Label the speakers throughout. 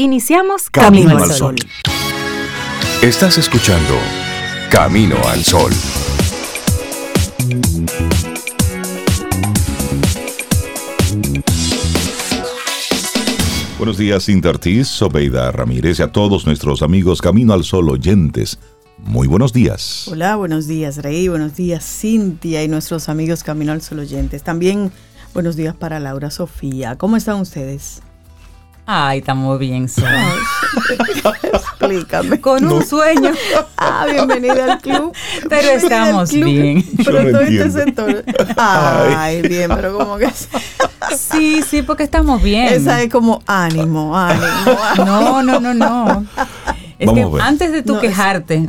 Speaker 1: Iniciamos Camino, al Sol.
Speaker 2: Estás escuchando Camino al Sol. Buenos días, Cinta Ortiz, Sobeida Ramírez y a todos nuestros amigos Camino al Sol oyentes. Muy buenos días.
Speaker 3: Hola, buenos días, Rey. Buenos días, Cintia y nuestros amigos Camino al Sol oyentes. También buenos días para Laura Sofía. ¿Cómo están ustedes?
Speaker 4: Ay, estamos bien,
Speaker 3: Explícame.
Speaker 4: Con un sueño.
Speaker 3: Ah, bienvenida al club.
Speaker 4: Pero estamos bien.
Speaker 3: Pero todo este sector. Ay, bien, pero como que.
Speaker 4: Sí, sí, porque estamos bien.
Speaker 3: Esa es como ánimo, ánimo.
Speaker 4: No, no, no, no. Es que antes de tú quejarte,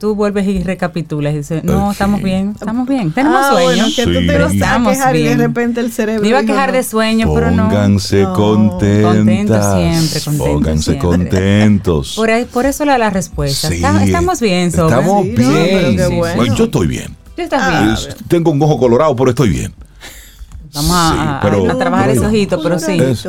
Speaker 4: tú vuelves y recapitulas y dices, no, estamos bien, estamos bien, tenemos
Speaker 3: ah,
Speaker 4: sueño.
Speaker 3: Bueno, que tú te vas a quejar bien. y de repente el cerebro.
Speaker 4: Me iba a quejar de sueño,
Speaker 2: pero
Speaker 4: no.
Speaker 2: Pónganse contentos.
Speaker 4: Contentos siempre, contentos
Speaker 2: Pónganse
Speaker 4: siempre.
Speaker 2: contentos.
Speaker 4: Por, ahí, por eso la, la respuesta.
Speaker 2: Sí,
Speaker 4: estamos bien, Sobra.
Speaker 2: Estamos
Speaker 3: Sí,
Speaker 2: bien.
Speaker 3: no, pero qué bueno.
Speaker 2: Yo estoy bien.
Speaker 4: Tú estás
Speaker 3: Ah,
Speaker 4: bien.
Speaker 2: Es- tengo un ojo colorado, pero estoy bien.
Speaker 4: Vamos a, a-
Speaker 2: pero-
Speaker 4: a trabajar ese ojito, pero sí.
Speaker 2: Es-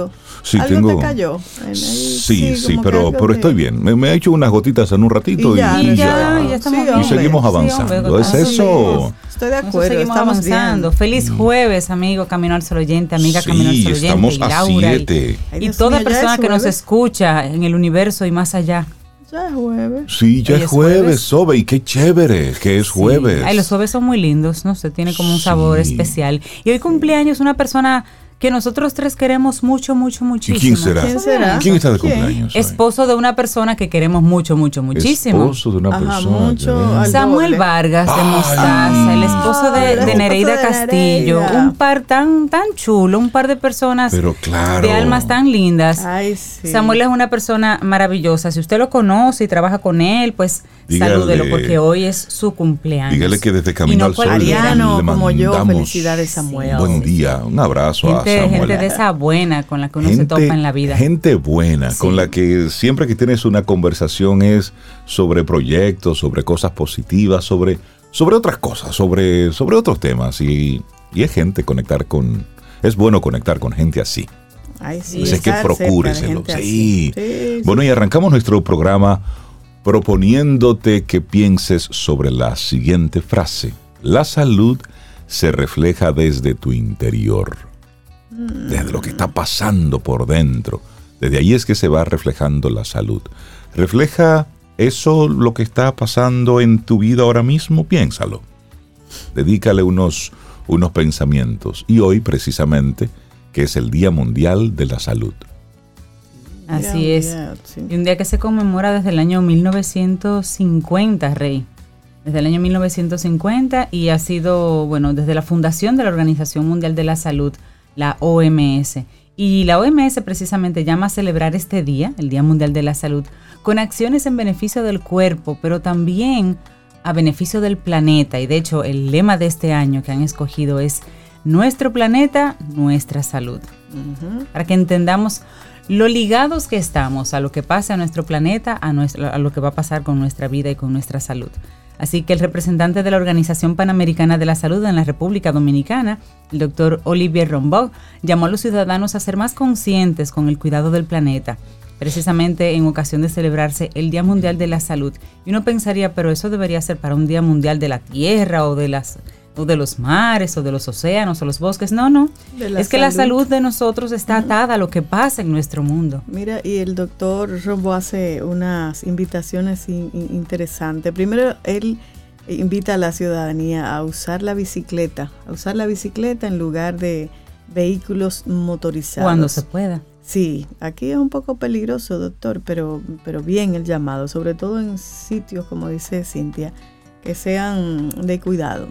Speaker 2: sí,
Speaker 3: Algo
Speaker 2: tengo-
Speaker 3: te cayó. Ahí,
Speaker 2: Sí, sí, pero, pero estoy bien. Me, me he hecho unas gotitas en un ratito y,
Speaker 3: ya,
Speaker 4: Y
Speaker 2: y
Speaker 4: ya,
Speaker 2: ya.
Speaker 4: ya estamos
Speaker 3: Sí,
Speaker 4: bien.
Speaker 2: Y seguimos avanzando.
Speaker 4: hombre,
Speaker 2: ¿Es eso?
Speaker 3: Estoy de
Speaker 4: Nosotros
Speaker 3: acuerdo,
Speaker 4: seguimos
Speaker 3: estamos
Speaker 4: avanzando.
Speaker 3: bien.
Speaker 4: Feliz jueves, amigo Camino al Sol Oyente, amiga Camino al Sol Oyente,
Speaker 2: estamos
Speaker 4: y
Speaker 2: a
Speaker 4: Laura, y-
Speaker 2: siete.
Speaker 4: Y, toda
Speaker 3: mío,
Speaker 4: persona
Speaker 3: es
Speaker 4: que nos escucha en el universo y más allá.
Speaker 3: Ya es jueves.
Speaker 2: Sí, ya es
Speaker 4: es
Speaker 2: jueves,
Speaker 4: jueves.
Speaker 2: Sobe, y qué chévere que es jueves.
Speaker 4: Ay, los jueves son muy lindos, no sé, tiene como un sabor
Speaker 2: Sí.
Speaker 4: especial. Y hoy cumpleaños una persona que nosotros tres queremos mucho, mucho,
Speaker 2: ¿Y
Speaker 4: muchísimo.
Speaker 2: quién será?
Speaker 3: ¿Quién será?
Speaker 2: ¿Quién está de cumpleaños?
Speaker 4: Esposo de una persona que queremos mucho, mucho, muchísimo.
Speaker 2: Esposo de una
Speaker 3: Ajá,
Speaker 2: persona.
Speaker 3: mucho
Speaker 4: Samuel
Speaker 3: doble.
Speaker 4: Vargas de. Mostaza, el esposo de, Nereida
Speaker 3: de
Speaker 4: Castillo,
Speaker 3: Nereida.
Speaker 4: un par tan tan chulo, un par de personas
Speaker 2: Pero claro.
Speaker 4: de almas tan lindas.
Speaker 3: Ay, sí.
Speaker 4: Samuel es una persona maravillosa. Si usted lo conoce y trabaja con él, pues
Speaker 2: Dígale-
Speaker 4: salúdelo porque hoy es su cumpleaños.
Speaker 2: Dígale que desde
Speaker 4: Y
Speaker 2: Camino
Speaker 4: no
Speaker 2: al Sol le, le
Speaker 3: como yo,
Speaker 2: mandamos
Speaker 3: felicidades, Samuel.
Speaker 2: Buen día, un abrazo a Samuel.
Speaker 4: gente de esa buena con la que uno se topa en la vida.
Speaker 2: gente buena,
Speaker 4: Sí.
Speaker 2: con la que siempre que tienes una conversación es sobre proyectos, sobre cosas positivas, sobre, sobre otras cosas, sobre, sobre otros temas. Y, y es gente conectar con. Es bueno conectar con gente así.
Speaker 3: Ay, sí.
Speaker 2: Así es que procúreselo.
Speaker 3: gente
Speaker 2: Sí.
Speaker 3: Sí,
Speaker 2: Bueno, y arrancamos nuestro programa proponiéndote que pienses sobre la siguiente frase. La salud se refleja desde tu interior, desde lo que está pasando por dentro. Desde ahí es que se va reflejando la salud. ¿Refleja eso lo que está pasando en tu vida ahora mismo? Piénsalo. Dedícale unos, unos pensamientos. Y hoy, precisamente, que es el Día Mundial de la Salud.
Speaker 4: Así es. Y un día que se conmemora desde el año 1950, Rey. Desde el año 1950 y ha sido, bueno, desde la fundación de la Organización Mundial de la Salud, la OMS. Y la OMS precisamente llama a celebrar este día, el Día Mundial de la Salud, con acciones en beneficio del cuerpo, pero también a beneficio del planeta. Y de hecho, el lema de este año que han escogido es Nuestro planeta, nuestra salud. Para que entendamos lo ligados que estamos a lo que pasa a nuestro planeta, a, nuestro, a lo que va a pasar con nuestra vida y con nuestra salud. Así que el representante de la Organización Panamericana de la Salud en la República Dominicana, el doctor Olivier Rombog, llamó a los ciudadanos a ser más conscientes con el cuidado del planeta, precisamente en ocasión de celebrarse el Día Mundial de la Salud. Y uno pensaría, pero eso debería ser para un Día Mundial de la Tierra o de las o de los mares o de los océanos o los bosques. No, no. Es que la
Speaker 3: salud.
Speaker 4: de nosotros está atada a lo que pasa en nuestro mundo.
Speaker 3: Mira, y el doctor Rombo hace unas invitaciones in- in- interesantes. Primero, él invita a la ciudadanía a usar la bicicleta, a usar la bicicleta en lugar de vehículos motorizados.
Speaker 4: Cuando se pueda.
Speaker 3: Sí, aquí es un poco peligroso, doctor, pero, pero bien el llamado, sobre todo en sitios, como dice Cintia, que sean de cuidado.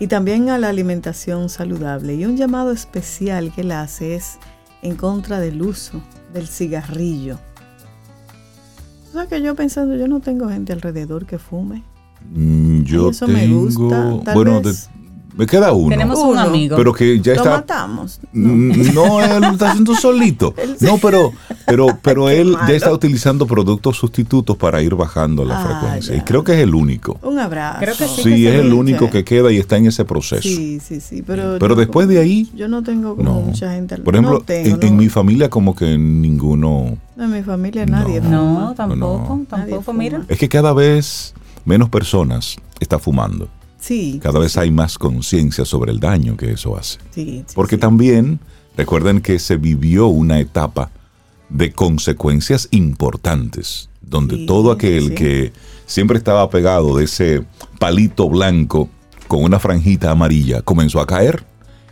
Speaker 3: Y también a la alimentación saludable. Y un llamado especial que él hace es en contra del uso del cigarrillo. O sea que yo pensando, yo no tengo gente alrededor que fume.
Speaker 2: Mm, Yo
Speaker 3: eso me
Speaker 2: tengo,
Speaker 3: gusta, tal
Speaker 2: bueno,
Speaker 3: vez.
Speaker 2: Me queda uno.
Speaker 4: Tenemos un
Speaker 3: Uno.
Speaker 4: amigo.
Speaker 2: Pero que ya
Speaker 3: Lo
Speaker 2: está.
Speaker 3: matamos.
Speaker 2: No, él lo está haciendo solito. No, pero, pero, pero
Speaker 3: Qué
Speaker 2: él
Speaker 3: malo.
Speaker 2: ya está utilizando productos sustitutos para ir bajando la
Speaker 3: Ah,
Speaker 2: frecuencia. Y creo que es el único.
Speaker 3: Un abrazo.
Speaker 4: Creo que sí.
Speaker 2: Sí,
Speaker 4: que
Speaker 2: es el único que queda y está en ese proceso.
Speaker 3: Sí, sí, sí. Pero,
Speaker 2: Pero después de ahí,
Speaker 3: Yo no tengo como
Speaker 2: No.
Speaker 3: mucha gente.
Speaker 2: Por ejemplo,
Speaker 3: no tengo,
Speaker 2: en, en mi familia como que ninguno...
Speaker 3: No, en mi familia nadie.
Speaker 2: No.
Speaker 4: tampoco, tampoco, mira.
Speaker 2: Es que cada vez menos personas está fumando.
Speaker 3: Sí.
Speaker 2: Cada vez hay más conciencia sobre el daño que eso hace.
Speaker 3: Sí, sí,
Speaker 2: Porque también recuerden que se vivió una etapa de consecuencias importantes, donde todo aquel que siempre estaba pegado de ese palito blanco con una franjita amarilla comenzó a caer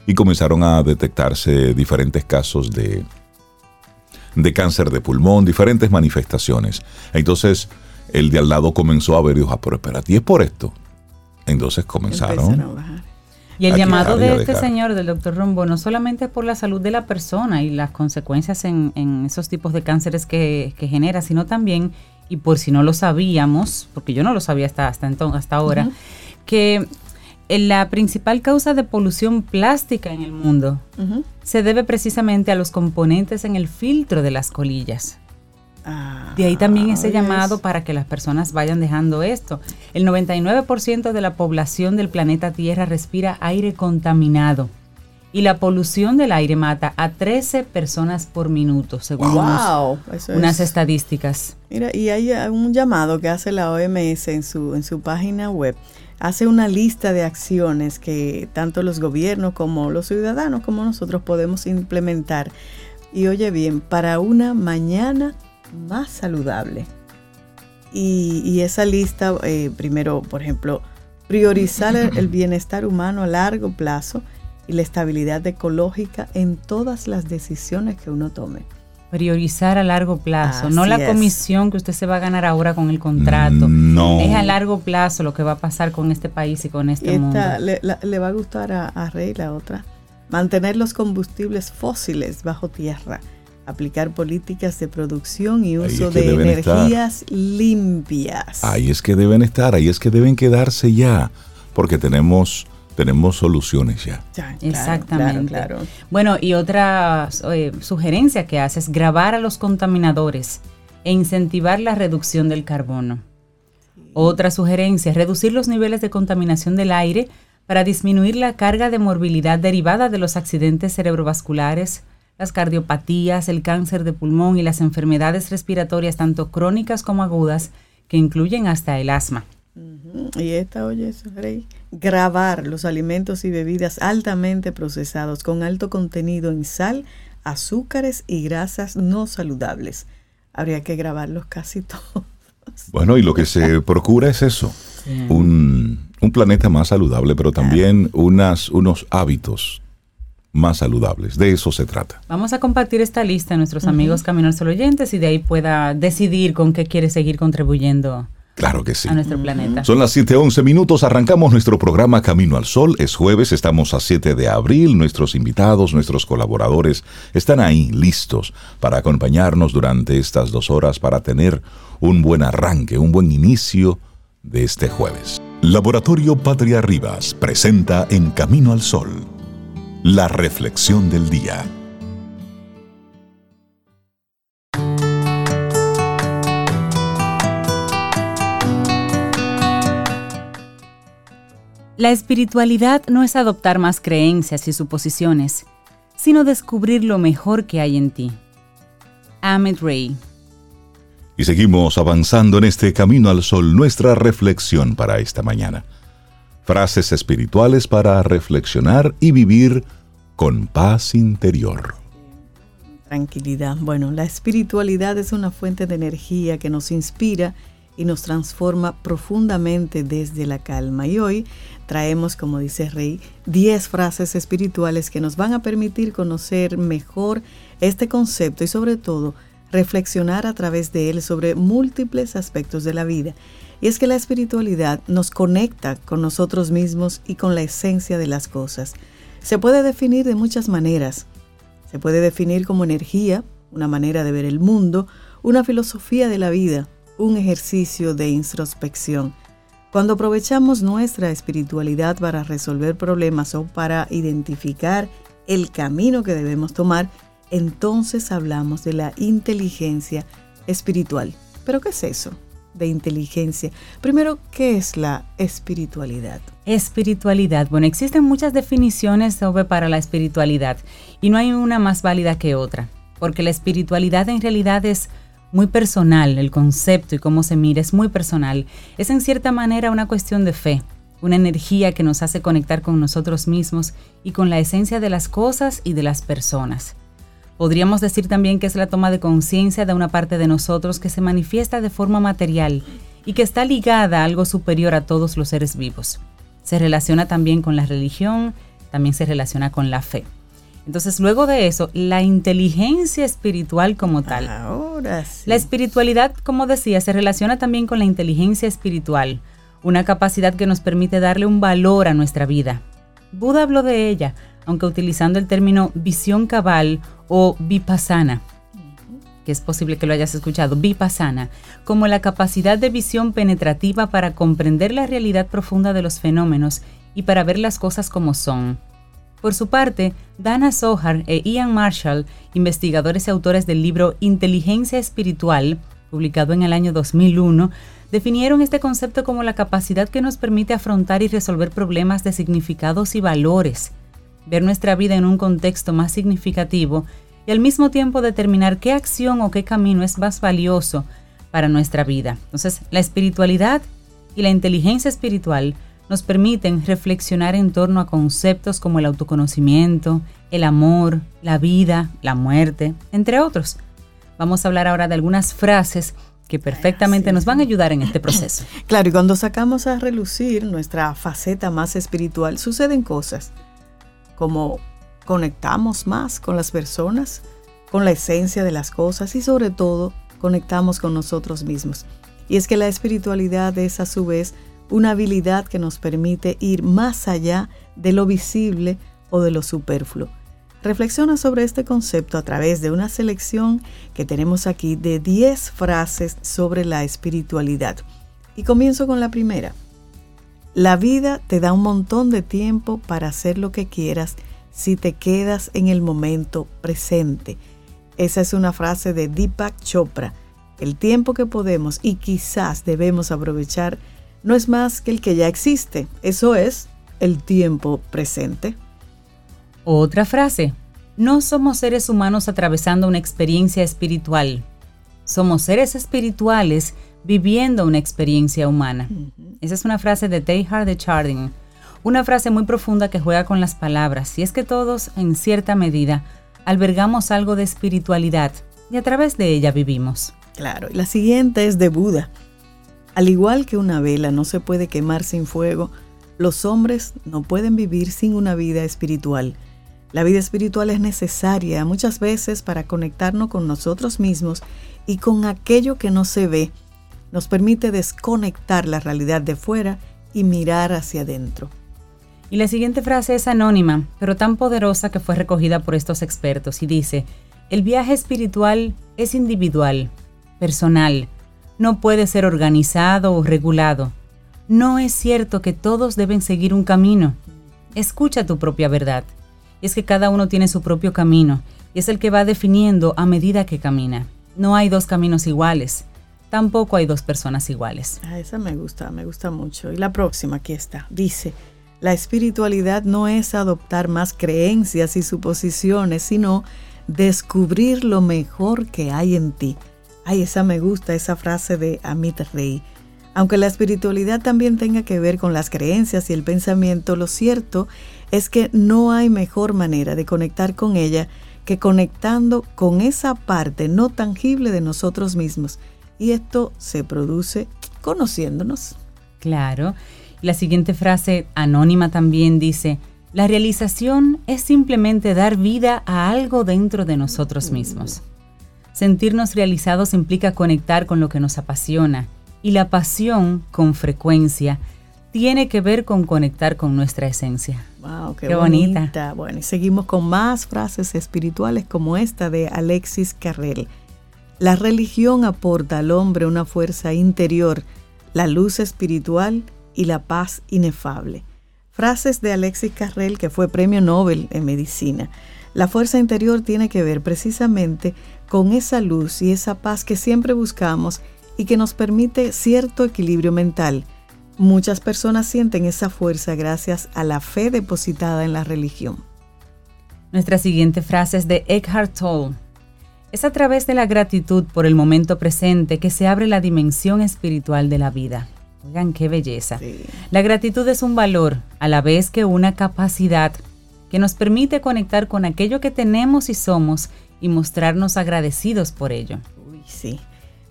Speaker 2: y comenzaron a detectarse diferentes casos de, de cáncer de pulmón, diferentes manifestaciones. Entonces el de al lado comenzó a ver y dijo, ah, pero espérate, ¿y es por esto? Entonces comenzaron
Speaker 3: Empezaron a bajar.
Speaker 4: Y el llamado de este
Speaker 2: dejar.
Speaker 4: señor, del doctor Rombo, no solamente es por la salud de la persona y las consecuencias en, en esos tipos de cánceres que, que genera, sino también, y por si no lo sabíamos, porque yo no lo sabía hasta, hasta, entonces, hasta ahora, que eh, la principal causa de polución plástica en el mundo se debe precisamente a los componentes en el filtro de las colillas.
Speaker 3: Ah,
Speaker 4: De ahí también ese
Speaker 3: oyes.
Speaker 4: llamado para que las personas vayan dejando esto. El 99% de la población del planeta Tierra respira aire contaminado y la polución del aire mata a 13 personas por minuto, según
Speaker 3: Wow,
Speaker 4: unas
Speaker 3: es-
Speaker 4: estadísticas.
Speaker 3: Mira, y hay un llamado que hace la OMS en su, en su página web. Hace una lista de acciones que tanto los gobiernos como los ciudadanos como nosotros podemos implementar. Y oye bien, para una mañana más saludable. Y, y esa lista, eh, primero, por ejemplo, priorizar el, el bienestar humano a largo plazo y la estabilidad ecológica en todas las decisiones que uno tome.
Speaker 4: Priorizar a largo plazo, no la
Speaker 3: es.
Speaker 4: comisión que usted se va a ganar ahora con el contrato.
Speaker 2: No.
Speaker 4: Es a largo plazo lo que va a pasar con este país y con este
Speaker 3: Y
Speaker 4: mundo.
Speaker 3: le, la- le va a gustar a, a Rey la otra. Mantener los combustibles fósiles bajo tierra. Aplicar políticas de producción y
Speaker 2: Ahí
Speaker 3: uso
Speaker 2: es que
Speaker 3: de
Speaker 2: deben estar.
Speaker 3: energías limpias.
Speaker 2: Ahí es que deben estar, ahí es que deben quedarse ya, porque tenemos, tenemos soluciones ya.
Speaker 3: Ya, claro,
Speaker 4: Exactamente.
Speaker 3: Claro, claro.
Speaker 4: Bueno, y otra eh, sugerencia que hace es grabar a los contaminadores e incentivar la reducción del carbono. Otra sugerencia es reducir los niveles de contaminación del aire para disminuir la carga de morbilidad derivada de los accidentes cerebrovasculares, las cardiopatías, el cáncer de pulmón y las enfermedades respiratorias tanto crónicas como agudas que incluyen hasta el asma.
Speaker 3: Y esta, oye, eso, Rey. Grabar los alimentos y bebidas altamente procesados con alto contenido en sal, azúcares y grasas no saludables. Habría que grabarlos casi todos.
Speaker 2: Bueno, y lo que se procura es eso, un, un planeta más saludable, pero también unas, unos hábitos más saludables. De eso se trata.
Speaker 4: Vamos a compartir esta lista a nuestros amigos Camino al Sol oyentes y de ahí pueda decidir con qué quiere seguir contribuyendo
Speaker 2: Claro que sí.
Speaker 4: a nuestro planeta.
Speaker 2: Son las 7:11 minutos, arrancamos nuestro programa Camino al Sol. Es jueves, estamos a 7 de abril. Nuestros invitados, nuestros colaboradores están ahí listos para acompañarnos durante estas dos horas para tener un buen arranque, un buen inicio de este jueves. Laboratorio Patria Rivas presenta En Camino al Sol la reflexión del día.
Speaker 4: La espiritualidad no es adoptar más creencias y suposiciones, sino descubrir lo mejor que hay en ti. Ahmed Ray.
Speaker 2: Y seguimos avanzando en este camino al sol, nuestra reflexión para esta mañana. Frases espirituales para reflexionar y vivir con paz interior.
Speaker 3: Tranquilidad. Bueno, la espiritualidad es una fuente de energía que nos inspira y nos transforma profundamente desde la calma. Y hoy traemos, como dice Rey, 10 frases espirituales que nos van a permitir conocer mejor este concepto y sobre todo reflexionar a través de él sobre múltiples aspectos de la vida. Y es que la espiritualidad nos conecta con nosotros mismos y con la esencia de las cosas. Se puede definir de muchas maneras. Se puede definir como energía, una manera de ver el mundo, una filosofía de la vida, un ejercicio de introspección. Cuando aprovechamos nuestra espiritualidad para resolver problemas o para identificar el camino que debemos tomar, entonces hablamos de la inteligencia espiritual. ¿Pero qué es eso? de inteligencia. Primero, ¿qué es la espiritualidad?
Speaker 4: Espiritualidad. Bueno, existen muchas definiciones sobre para la espiritualidad y no hay una más válida que otra, porque la espiritualidad en realidad es muy personal, el concepto y cómo se mira es muy personal. Es en cierta manera una cuestión de fe, una energía que nos hace conectar con nosotros mismos y con la esencia de las cosas y de las personas. Podríamos decir también que es la toma de conciencia de una parte de nosotros que se manifiesta de forma material y que está ligada a algo superior a todos los seres vivos. Se relaciona también con la religión, también se relaciona con la fe. Entonces, luego de eso, la inteligencia espiritual como tal.
Speaker 3: Ahora sí.
Speaker 4: La espiritualidad, como decía, se relaciona también con la inteligencia espiritual, una capacidad que nos permite darle un valor a nuestra vida. Buda habló de ella, aunque utilizando el término visión cabal o vipassana, que es posible que lo hayas escuchado, vipassana, como la capacidad de visión penetrativa para comprender la realidad profunda de los fenómenos y para ver las cosas como son. Por su parte, Dana Sohar e Ian Marshall, investigadores y autores del libro Inteligencia Espiritual, publicado en el año 2001, definieron este concepto como la capacidad que nos permite afrontar y resolver problemas de significados y valores, ver nuestra vida en un contexto más significativo y al mismo tiempo determinar qué acción o qué camino es más valioso para nuestra vida. Entonces, la espiritualidad y la inteligencia espiritual nos permiten reflexionar en torno a conceptos como el autoconocimiento, el amor, la vida, la muerte, entre otros. Vamos a hablar ahora de algunas frases que perfectamente nos van a ayudar en este proceso.
Speaker 3: Claro, y cuando sacamos a relucir nuestra faceta más espiritual, suceden cosas como conectamos más con las personas, con la esencia de las cosas y sobre todo conectamos con nosotros mismos. Y es que la espiritualidad es a su vez una habilidad que nos permite ir más allá de lo visible o de lo superfluo. Reflexiona sobre este concepto a través de una selección que tenemos aquí de 10 frases sobre la espiritualidad. Y comienzo con la primera. La vida te da un montón de tiempo para hacer lo que quieras si te quedas en el momento presente. Esa es una frase de Deepak Chopra. El tiempo que podemos y quizás debemos aprovechar no es más que el que ya existe. Eso es el tiempo presente.
Speaker 4: Otra frase. No somos seres humanos atravesando una experiencia espiritual. Somos seres espirituales viviendo una experiencia humana. Esa es una frase de Teilhard de Chardin, una frase muy profunda que juega con las palabras, y es que todos, en cierta medida, albergamos algo de espiritualidad y a través de ella vivimos.
Speaker 3: Claro, y la siguiente es de Buda. Al igual que una vela no se puede quemar sin fuego, los hombres no pueden vivir sin una vida espiritual. La vida espiritual es necesaria muchas veces para conectarnos con nosotros mismos y con aquello que no se ve nos permite desconectar la realidad de fuera y mirar hacia adentro.
Speaker 4: Y la siguiente frase es anónima, pero tan poderosa que fue recogida por estos expertos y dice, el viaje espiritual es individual, personal, no puede ser organizado o regulado. No es cierto que todos deben seguir un camino. Escucha tu propia verdad. Es que cada uno tiene su propio camino y es el que va definiendo a medida que camina. No hay dos caminos iguales tampoco hay dos personas iguales.
Speaker 3: Ah, esa me gusta, me gusta mucho. Y la próxima, aquí está. Dice, la espiritualidad no es adoptar más creencias y suposiciones, sino descubrir lo mejor que hay en ti. Ay, esa me gusta, esa frase de Amit Rey. Aunque la espiritualidad también tenga que ver con las creencias y el pensamiento, lo cierto es que no hay mejor manera de conectar con ella que conectando con esa parte no tangible de nosotros mismos y esto se produce conociéndonos.
Speaker 4: Claro. La siguiente frase anónima también dice, la realización es simplemente dar vida a algo dentro de nosotros mismos. Sentirnos realizados implica conectar con lo que nos apasiona y la pasión, con frecuencia, tiene que ver con conectar con nuestra esencia.
Speaker 3: Wow, qué, bonita. Bueno, y seguimos con más frases espirituales como esta de Alexis Carrel. La religión aporta al hombre una fuerza interior, la luz espiritual y la paz inefable. Frases de Alexis Carrel, que fue premio Nobel en medicina. La fuerza interior tiene que ver precisamente con esa luz y esa paz que siempre buscamos y que nos permite cierto equilibrio mental. Muchas personas sienten esa fuerza gracias a la fe depositada en la religión.
Speaker 4: Nuestra siguiente frase es de Eckhart Tolle. Es a través de la gratitud por el momento presente que se abre la dimensión espiritual de la vida. Oigan, qué belleza. La gratitud es un valor, a la vez que una capacidad que nos permite conectar con aquello que tenemos y somos y mostrarnos agradecidos por ello.
Speaker 3: Uy, sí.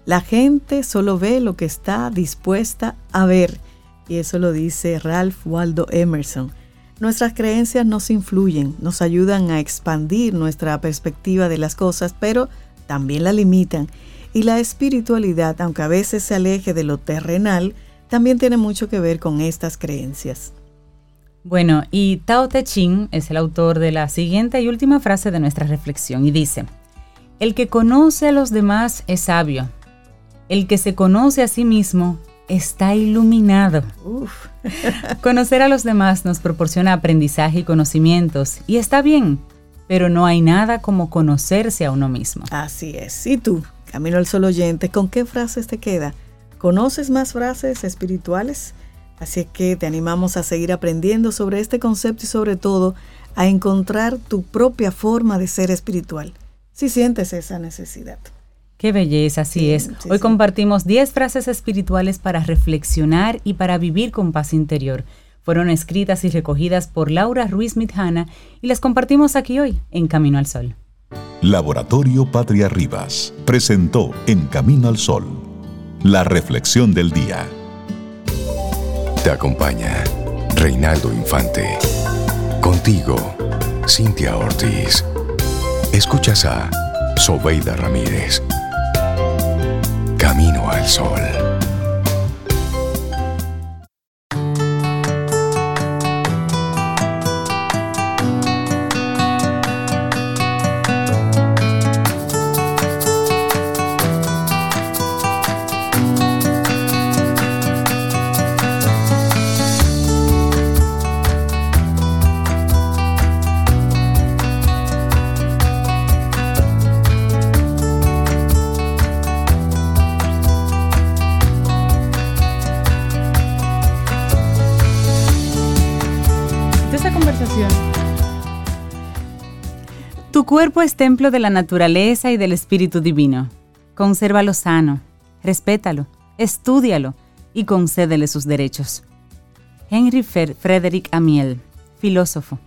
Speaker 3: La gente solo ve lo que está dispuesta a ver, y eso lo dice Ralph Waldo Emerson. Nuestras creencias nos influyen, nos ayudan a expandir nuestra perspectiva de las cosas, pero también la limitan. Y la espiritualidad, aunque a veces se aleje de lo terrenal, también tiene mucho que ver con estas creencias.
Speaker 4: Bueno, y Tao Te Ching es el autor de la siguiente y última frase de nuestra reflexión y dice, El que conoce a los demás es sabio, el que se conoce a sí mismo está iluminado. Conocer a los demás nos proporciona aprendizaje y conocimientos, y está bien, pero no hay nada como conocerse a uno mismo.
Speaker 3: Así es. ¿Y tú, Camino al Sol oyente, con qué frases te queda? ¿Conoces más frases espirituales? Así que te animamos a seguir aprendiendo sobre este concepto y sobre todo a encontrar tu propia forma de ser espiritual, si sientes esa necesidad.
Speaker 4: Qué belleza, así es. Hoy compartimos 10 frases espirituales para reflexionar y para vivir con paz interior. Fueron escritas y recogidas por Laura Ruiz Mitjana y las compartimos aquí hoy en Camino al Sol.
Speaker 2: Laboratorio Patria Rivas presentó En Camino al Sol la reflexión del día.
Speaker 5: Te acompaña Reinaldo Infante. Contigo, Cintia Ortiz. Escuchas a Sobeida Ramírez. Camino al Sol.
Speaker 4: Es templo de la naturaleza y del Espíritu Divino. Consérvalo sano, respétalo, estúdialo y concédele sus derechos. Henry Frederick Amiel, filósofo.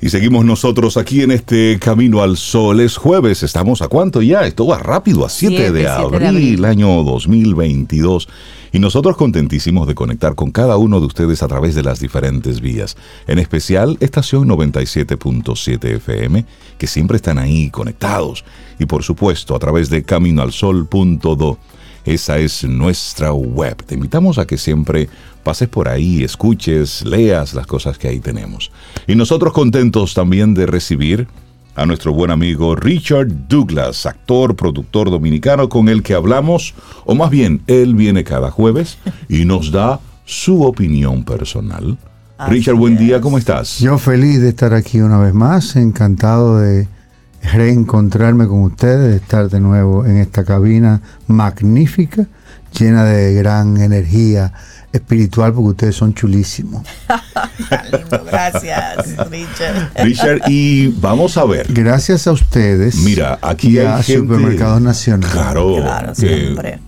Speaker 2: Y seguimos nosotros aquí en este Camino al Sol. Es jueves, estamos a cuánto ya? Esto va rápido, a 7 de, abril, año 2022. Y nosotros contentísimos de conectar con cada uno de ustedes a través de las diferentes vías. En especial, estación 97.7 FM, que siempre están ahí conectados. Y por supuesto, a través de caminoalsol.do. Esa es nuestra web. Te invitamos a que siempre pases por ahí, escuches, leas las cosas que ahí tenemos. Y nosotros contentos también de recibir a nuestro buen amigo Richard Douglas, actor, productor dominicano con el que hablamos, o más bien, él viene cada jueves y nos da su opinión personal. Richard, buen día, ¿cómo estás?
Speaker 6: Yo feliz de estar aquí una vez más, encantado de reencontrarme con ustedes, de estar de nuevo en esta cabina magnífica, llena de gran energía espiritual porque ustedes son chulísimos.
Speaker 3: Gracias, Richard.
Speaker 2: Richard, y vamos a ver.
Speaker 6: Gracias a ustedes.
Speaker 2: Mira, aquí hay gente,
Speaker 6: supermercados nacionales.
Speaker 2: Claro,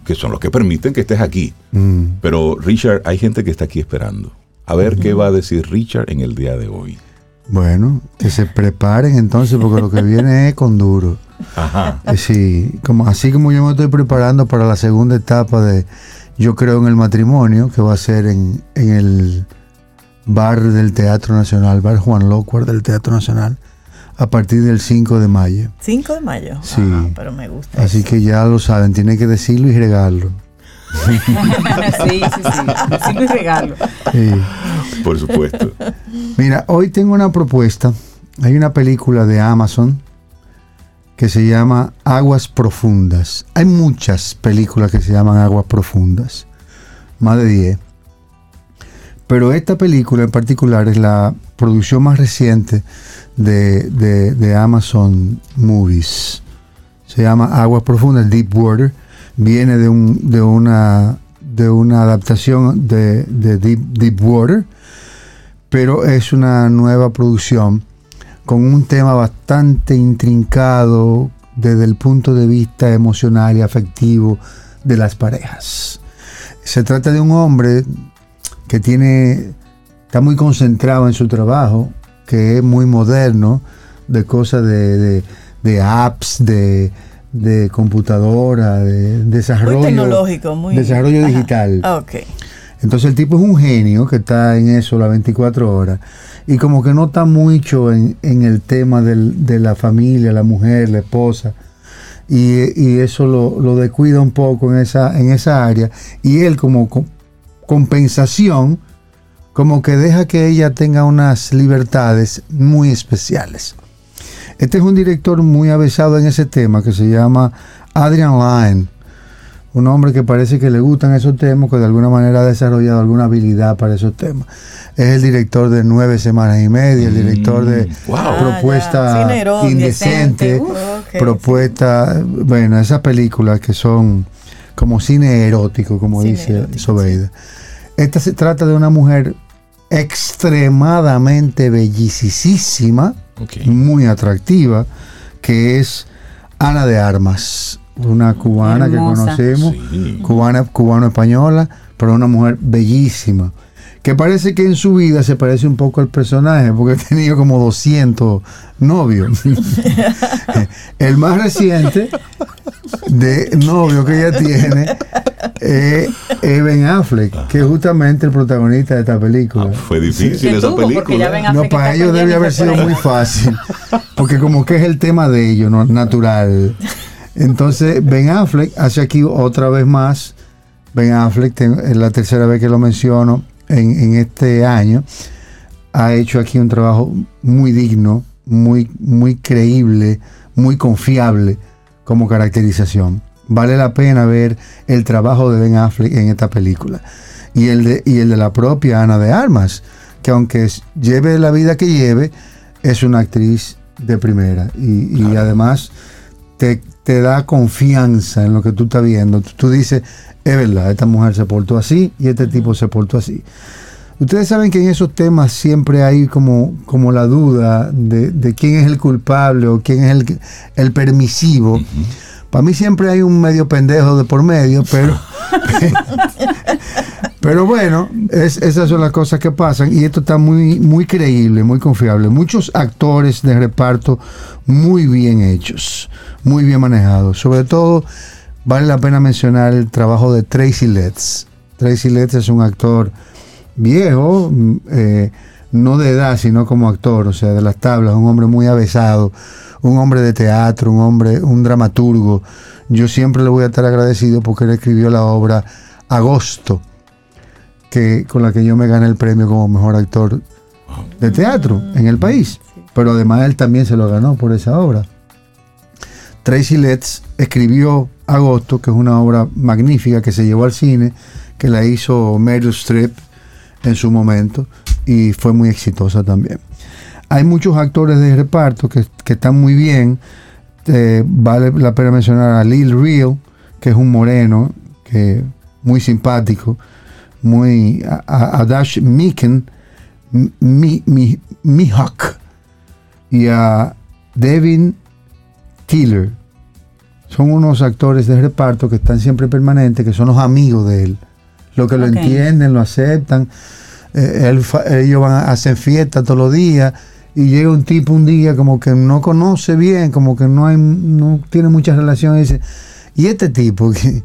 Speaker 2: que, son los que permiten que estés aquí. Mm. Pero Richard, hay gente que está aquí esperando. A ver qué va a decir Richard en el día de hoy.
Speaker 6: Bueno, que se preparen entonces porque lo que viene es con duro. Ajá. Eh, sí, como, así como yo me estoy preparando para la segunda etapa de yo creo en el matrimonio, que va a ser en, el bar del Teatro Nacional, bar Juan Locuar del Teatro Nacional, a partir del 5 de mayo.
Speaker 3: 5 de mayo.
Speaker 6: Sí.
Speaker 3: pero me gusta.
Speaker 6: Así que ya lo saben, tienen que decirlo y regarlo.
Speaker 4: sí, sí, sí. Regarlo.
Speaker 2: Sí. Por supuesto.
Speaker 6: Mira, hoy tengo una propuesta. Hay una película de Amazon que se llama Aguas Profundas. Hay muchas películas que se llaman Aguas Profundas, más de 10. Pero esta película en particular es la producción más reciente de, de- de Amazon Movies. Se llama Aguas Profundas, Deep Water. Viene de, un, de, una, de una adaptación de, de Deep, Water, pero es una nueva producción con un tema bastante intrincado desde el punto de vista emocional y afectivo de las parejas. Se trata de un hombre que tiene, está muy concentrado en su trabajo, que es muy moderno, de cosas de- de apps, de, de computadora, de desarrollo,
Speaker 3: Muy tecnológico, muy...
Speaker 6: desarrollo
Speaker 3: Ajá.
Speaker 6: digital.
Speaker 3: Ah, ok.
Speaker 6: Entonces el tipo es un genio que está en eso las 24 horas y como que no está mucho en, en el tema del- de la familia, la mujer, la esposa. Y, y eso lo, lo descuida un poco en esa, en esa área. Y él como co- compensación, como que deja que ella tenga unas libertades muy especiales. Este es un director muy avesado en ese tema que se llama Adrian Lyne un hombre que parece que le gustan esos temas, que de alguna manera ha desarrollado alguna habilidad para esos temas. Es el director de Nueve Semanas y Media, el director de
Speaker 2: wow.
Speaker 3: Ah,
Speaker 6: Propuesta Indecente,
Speaker 3: uf. Ok,
Speaker 6: Propuesta, bueno, esas películas que son como cine erótico, como
Speaker 3: Cine
Speaker 6: dice
Speaker 3: erótico,
Speaker 6: Sobeida. Esta se trata de una mujer extremadamente bellicísima, Muy atractiva, que es Ana de Armas, una cubana
Speaker 4: Hermosa.
Speaker 6: que conocemos,
Speaker 2: Sí.
Speaker 6: cubana, cubano-española, pero una mujer bellísima, que parece que en su vida se parece un poco al personaje, porque ha tenido como 200 novios. El más reciente de novio que ella tiene es Ben Affleck, que es justamente el protagonista de esta película.
Speaker 2: Ah, fue difícil esa película.
Speaker 6: No, para ellos debe haber sido muy fácil, porque como que es el tema de ellos, ¿no? natural. Entonces, Ben Affleck hace aquí otra vez más, Ben Affleck, es la tercera vez que lo menciono en, en este año, ha hecho aquí un trabajo muy digno, muy, muy creíble, muy confiable como caracterización. Vale la pena ver el trabajo de Ben Affleck en esta película. Y el de, y el de la propia Ana de Armas, que aunque lleve la vida que lleve, es una actriz de primera. Y, y además te, te da confianza en lo que tú estás viendo. Tú, tú dices, es verdad, esta mujer se portó así y este tipo se portó así. Ustedes saben que en esos temas siempre hay como, como la duda de, de quién es el culpable o quién es el, el permisivo. Para mí siempre hay un medio pendejo de por medio, pero, pero bueno, es- esas son las cosas que pasan y esto está muy, muy creíble, muy confiable. Muchos actores de reparto muy bien hechos, muy bien manejados. Sobre todo, vale la pena mencionar el trabajo de Tracy Letts. Tracy Letts es un actor viejo, mm, eh, no de edad, sino como actor, o sea, de las tablas, un hombre muy avesado, un hombre de teatro, un hombre, un dramaturgo. Yo siempre le voy a estar agradecido porque él escribió la obra Agosto, que, con la que yo me gané el premio como mejor actor de teatro en el país. Pero además él también se lo ganó por esa obra. Tracy Letts escribió Agosto, que es una obra magnífica que se llevó al cine, que la hizo Meryl Streep en su momento y fue muy exitosa también. Hay muchos actores de reparto que, que están muy bien. Eh, vale la pena mencionar a Lil Real, que es un moreno, que muy simpático, muy a, Dash Miken, mi, mi, Mihawk, y a Devin Tiller. Son unos actores de reparto que están siempre permanentes, que son los amigos de él. Los que lo entienden, lo aceptan. Eh, él ellos van a, hacen fiesta todos los días y llega un tipo un día como que no conoce bien, como que no hay, no tiene mucha relación y dice, ¿y este tipo? ¿Qué-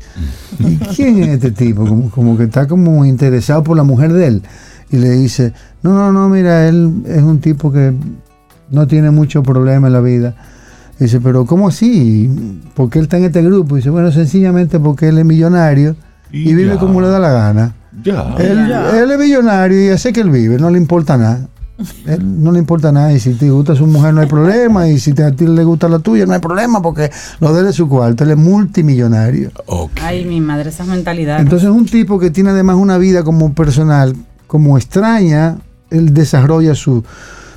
Speaker 6: ¿Y quién es este tipo? Como, como que está como interesado por la mujer de él. Y le dice, no, no, no, mira, él es un tipo que no tiene mucho problema en la vida. Dice, pero ¿cómo así? ¿Por qué él está en este grupo? Dice, bueno, sencillamente porque él es millonario y,
Speaker 2: Y
Speaker 6: vive
Speaker 2: ya.
Speaker 6: como le da la gana.
Speaker 2: Ya.
Speaker 6: Él,
Speaker 3: Ya.
Speaker 6: él es millonario y hace que él vive, no le importa nada. Él no le importa nada y si te gusta su mujer no hay problema y si te- a ti le gusta la tuya no hay problema porque lo de él es su cuarto, él es multimillonario.
Speaker 2: Ok.
Speaker 4: Ay, mi madre, esas mentalidades.
Speaker 6: Entonces es un tipo que tiene además una vida como personal como extraña, él desarrolla su,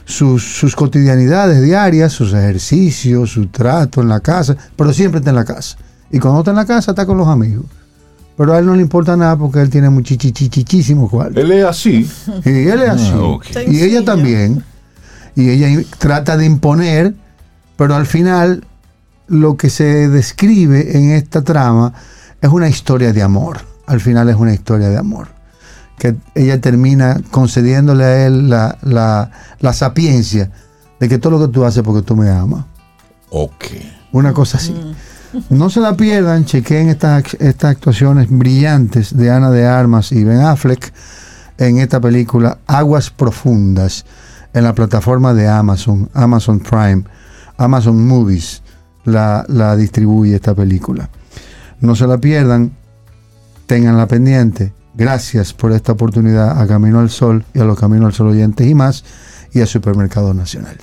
Speaker 6: sus, cotidianidades diarias, sus ejercicios, su trato en la casa, pero siempre está en la casa. Y cuando está en la casa está con los amigos. Pero a él no le importa nada porque él tiene muchísimo cuarto.
Speaker 2: Él es así.
Speaker 6: Y él es así. Ah, y ella también. Y ella trata de imponer, pero al final lo que se describe en esta trama es una historia de amor. Al final es una historia de amor. Que ella termina concediéndole a él la, la, sapiencia de que todo lo que tú haces porque tú me amas.
Speaker 2: Ok.
Speaker 6: Una cosa así. Mm. No se la pierdan, chequen estas, estas actuaciones brillantes de Ana de Armas y Ben Affleck en esta película Aguas Profundas en la plataforma de Amazon, Amazon Prime, Amazon Movies la, la distribuye esta película. No se la pierdan, tenganla pendiente. Gracias por esta oportunidad a Camino al Sol y a los Camino al Sol oyentes y más y a Supermercado Nacional.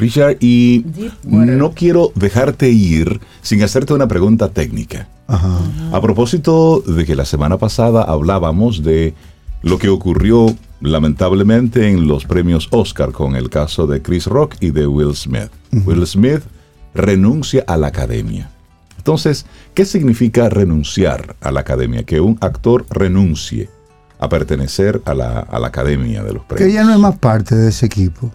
Speaker 2: Richard, y no quiero dejarte ir sin hacerte una pregunta técnica. A propósito de que la semana pasada hablábamos de lo que ocurrió lamentablemente en los premios Oscar con el caso de Chris Rock y de Will Smith. Will Smith renuncia a la academia. Entonces, ¿qué significa renunciar a la academia? Que un actor renuncie a pertenecer a la, academia de los premios.
Speaker 6: Que ya no es más parte de ese equipo.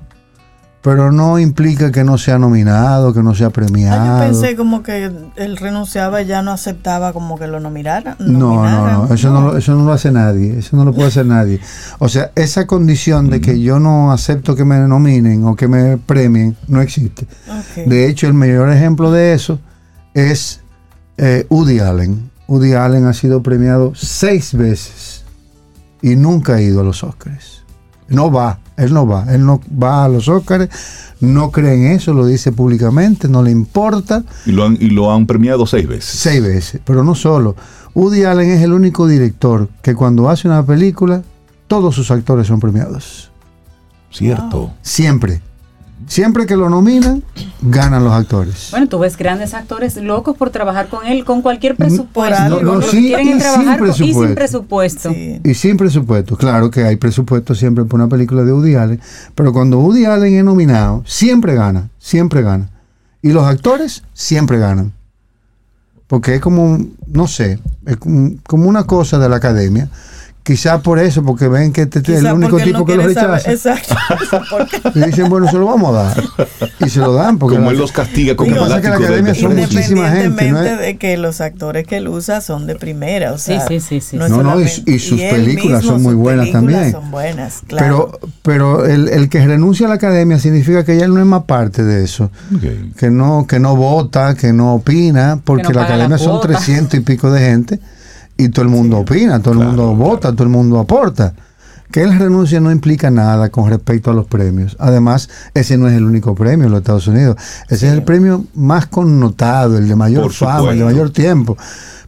Speaker 6: Pero no implica que no sea nominado, que no sea premiado.
Speaker 3: Ah, yo pensé como que él renunciaba y ya no aceptaba como que lo nominaran.
Speaker 6: No, no, no, eso no. eso no lo hace nadie, eso no lo puede hacer nadie. O sea, esa condición de que yo no acepto que me nominen o que me premien no existe. De hecho, el mayor ejemplo de eso es eh, Woody Allen. Woody Allen ha sido premiado seis veces y nunca ha ido a los Oscars. No va, él no va, él no va a los Oscars, no cree en eso, lo dice públicamente, no le importa.
Speaker 2: Y lo han, y lo han premiado seis veces.
Speaker 6: Seis veces, pero no solo. Woody Allen es el único director que cuando hace una película, todos sus actores son premiados.
Speaker 2: Cierto.
Speaker 6: Siempre. Siempre que lo nominan, ganan los actores.
Speaker 4: Bueno, tú ves grandes actores locos por trabajar con él con cualquier presupuesto. No, quieren trabajar sin y sin presupuesto.
Speaker 6: Y sin presupuesto. Claro que hay presupuesto siempre por una película de Woody Allen, pero cuando Woody Allen es nominado, siempre gana, siempre gana. Y los actores siempre ganan. Porque es como, no sé, es como una cosa de la academia Quizás por eso, porque ven que este es el único tipo que lo rechaza. Exacto. y dicen, bueno, se lo vamos a dar. Y se lo dan. Porque
Speaker 2: como él los castiga
Speaker 6: como pasa que la academia son muchísima gente.
Speaker 3: ¿no de que los actores que él usa son de primera. O sea,
Speaker 4: sí, sí, sí.
Speaker 6: No, no, y, sus películas son muy buenas también.
Speaker 3: Son buenas, claro.
Speaker 6: Pero, pero el, el, que renuncia a la academia significa que ya no es más parte de eso. Que, no, que no vota, que no opina, porque la academia son 300 y pico de gente y todo el mundo opina, todo el mundo vota, todo el mundo aporta. Que él renuncie no implica nada con respecto a los premios. Además, ese no es el único premio en los Estados Unidos. Ese es el premio más connotado, el de mayor fama, el de mayor tiempo.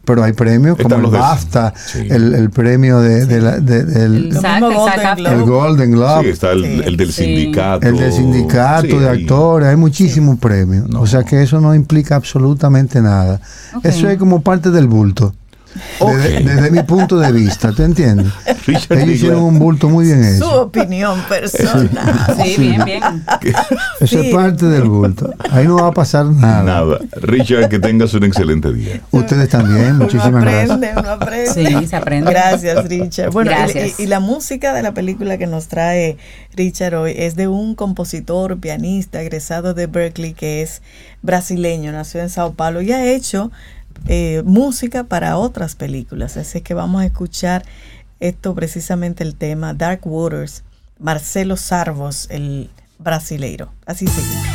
Speaker 6: Pero hay premios como el BAFTA, el, premio de, la, del el, Golden Globe.
Speaker 2: Sí, está el, del sindicato.
Speaker 6: El del sindicato de actores. Hay muchísimos premios. O sea que eso no implica absolutamente nada. Eso es como parte del bulto. Desde, mi punto de vista, ¿te entiendes? Ellos hicieron un bulto muy bien hecho.
Speaker 3: Su opinión personal.
Speaker 4: Sí, bien, bien.
Speaker 6: Eso es parte del bulto. Ahí no va a pasar nada.
Speaker 2: Nada. Richard, que tengas un excelente día.
Speaker 6: Ustedes también, muchísimas
Speaker 3: aprende,
Speaker 6: gracias.
Speaker 3: Uno aprende,
Speaker 4: Sí, se aprende.
Speaker 3: Gracias, Richard. Bueno, Y, y la música de la película que nos trae Richard hoy es de un compositor, pianista, egresado de Berkeley, que es brasileño, nació en Sao Paulo y ha hecho eh, música para otras películas. Así que vamos a escuchar esto precisamente el tema Dark Waters, Marcelo Sarvos, el brasileiro. Así seguimos.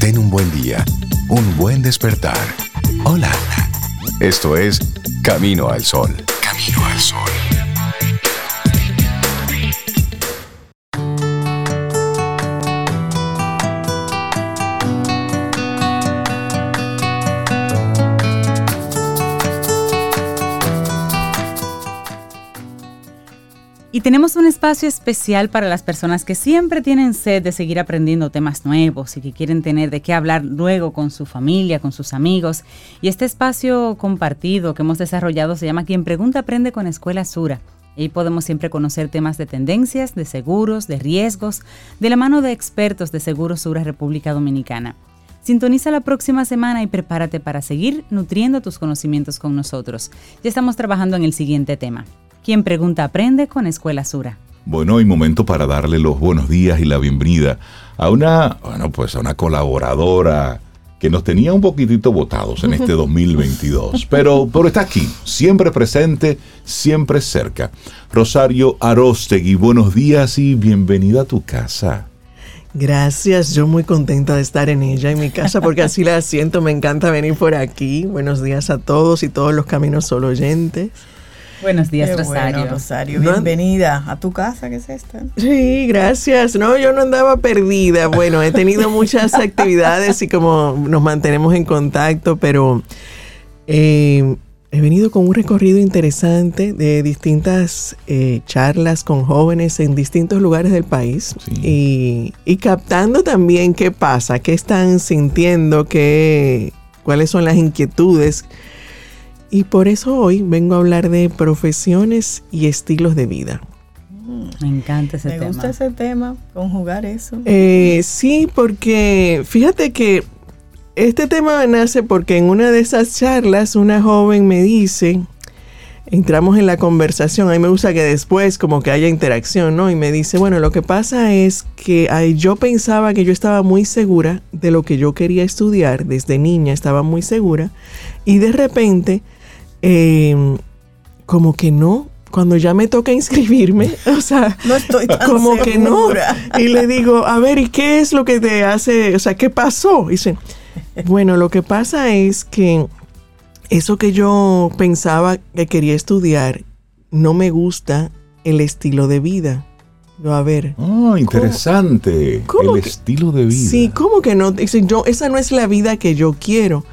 Speaker 5: Ten un buen día, un buen despertar. Hola. Esto es Camino al Sol. Camino al Sol.
Speaker 4: Y tenemos un espacio especial para las personas que siempre tienen sed de seguir aprendiendo temas nuevos y que quieren tener de qué hablar luego con su familia, con sus amigos. Y este espacio compartido que hemos desarrollado se llama Quien Pregunta Aprende con Escuela Sura. Ahí podemos siempre conocer temas de tendencias, de seguros, de riesgos, de la mano de expertos de Seguros Sura República Dominicana. Sintoniza la próxima semana y prepárate para seguir nutriendo tus conocimientos con nosotros. Ya estamos trabajando en el siguiente tema. Quien pregunta aprende con Escuela Sura.
Speaker 2: Bueno, hay momento para darle los buenos días y la bienvenida a una, bueno, pues a una colaboradora que nos tenía un poquitito votados en este 2022, pero, pero está aquí, siempre presente, siempre cerca. Rosario Arostegui, buenos días y bienvenida a tu casa.
Speaker 7: Gracias, yo muy contenta de estar en ella, en mi casa, porque así la siento, me encanta venir por aquí. Buenos días a todos y todos los caminos solo oyentes.
Speaker 4: Buenos días, Rosario.
Speaker 3: Rosario, bienvenida a tu casa, ¿qué es esta?
Speaker 7: Sí, gracias. No, yo no andaba perdida. Bueno, he tenido muchas actividades y como nos mantenemos en contacto, pero eh, he venido con un recorrido interesante de distintas eh, charlas con jóvenes en distintos lugares del país y, y, captando también qué pasa, qué están sintiendo, qué, cuáles son las inquietudes y por eso hoy vengo a hablar de profesiones y estilos de vida.
Speaker 4: Me encanta ese
Speaker 3: tema.
Speaker 4: Me
Speaker 3: gusta ese tema, conjugar eso.
Speaker 7: Eh, sí, porque fíjate que este tema nace porque en una de esas charlas una joven me dice, entramos en la conversación, a mí me gusta que después como que haya interacción, ¿no? Y me dice, bueno, lo que pasa es que yo pensaba que yo estaba muy segura de lo que yo quería estudiar, desde niña estaba muy segura, y de repente eh, como que no, cuando ya me toca inscribirme, o sea,
Speaker 3: no estoy
Speaker 7: como que no. Y le digo, a ver, ¿y qué es lo que te hace, o sea, qué pasó? dice, bueno, lo que pasa es que eso que yo pensaba que quería estudiar, no me gusta el estilo de vida. a ver.
Speaker 2: Oh, interesante. el estilo de vida.
Speaker 7: Sí, ¿cómo que no? Dice, yo, esa no es la vida que yo quiero.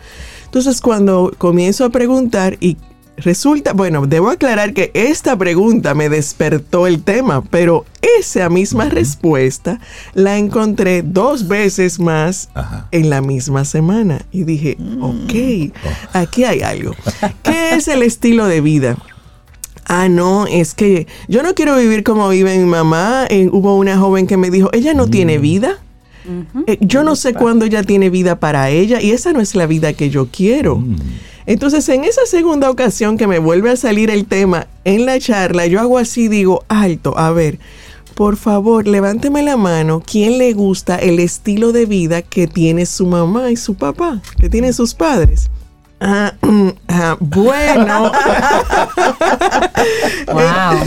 Speaker 7: Entonces cuando comienzo a preguntar y resulta, bueno, debo aclarar que esta pregunta me despertó el tema, pero esa misma respuesta la encontré dos veces más en la misma semana. Y dije, mm. ok, oh. aquí hay algo. ¿Qué es el estilo de vida? Ah, no, es que yo no quiero vivir como vive mi mamá. Eh, hubo una joven que me dijo, ella no tiene mm. Eh, yo no sé cuándo ella tiene vida para ella y esa no es la vida que yo quiero. Mm. Entonces, en esa segunda ocasión que me vuelve a salir el tema en la charla, yo hago así, digo, alto, a ver, por favor, levánteme la mano, ¿quién le gusta el estilo de vida que tiene su mamá y su papá, que tienen sus padres? Ah, ah bueno. wow.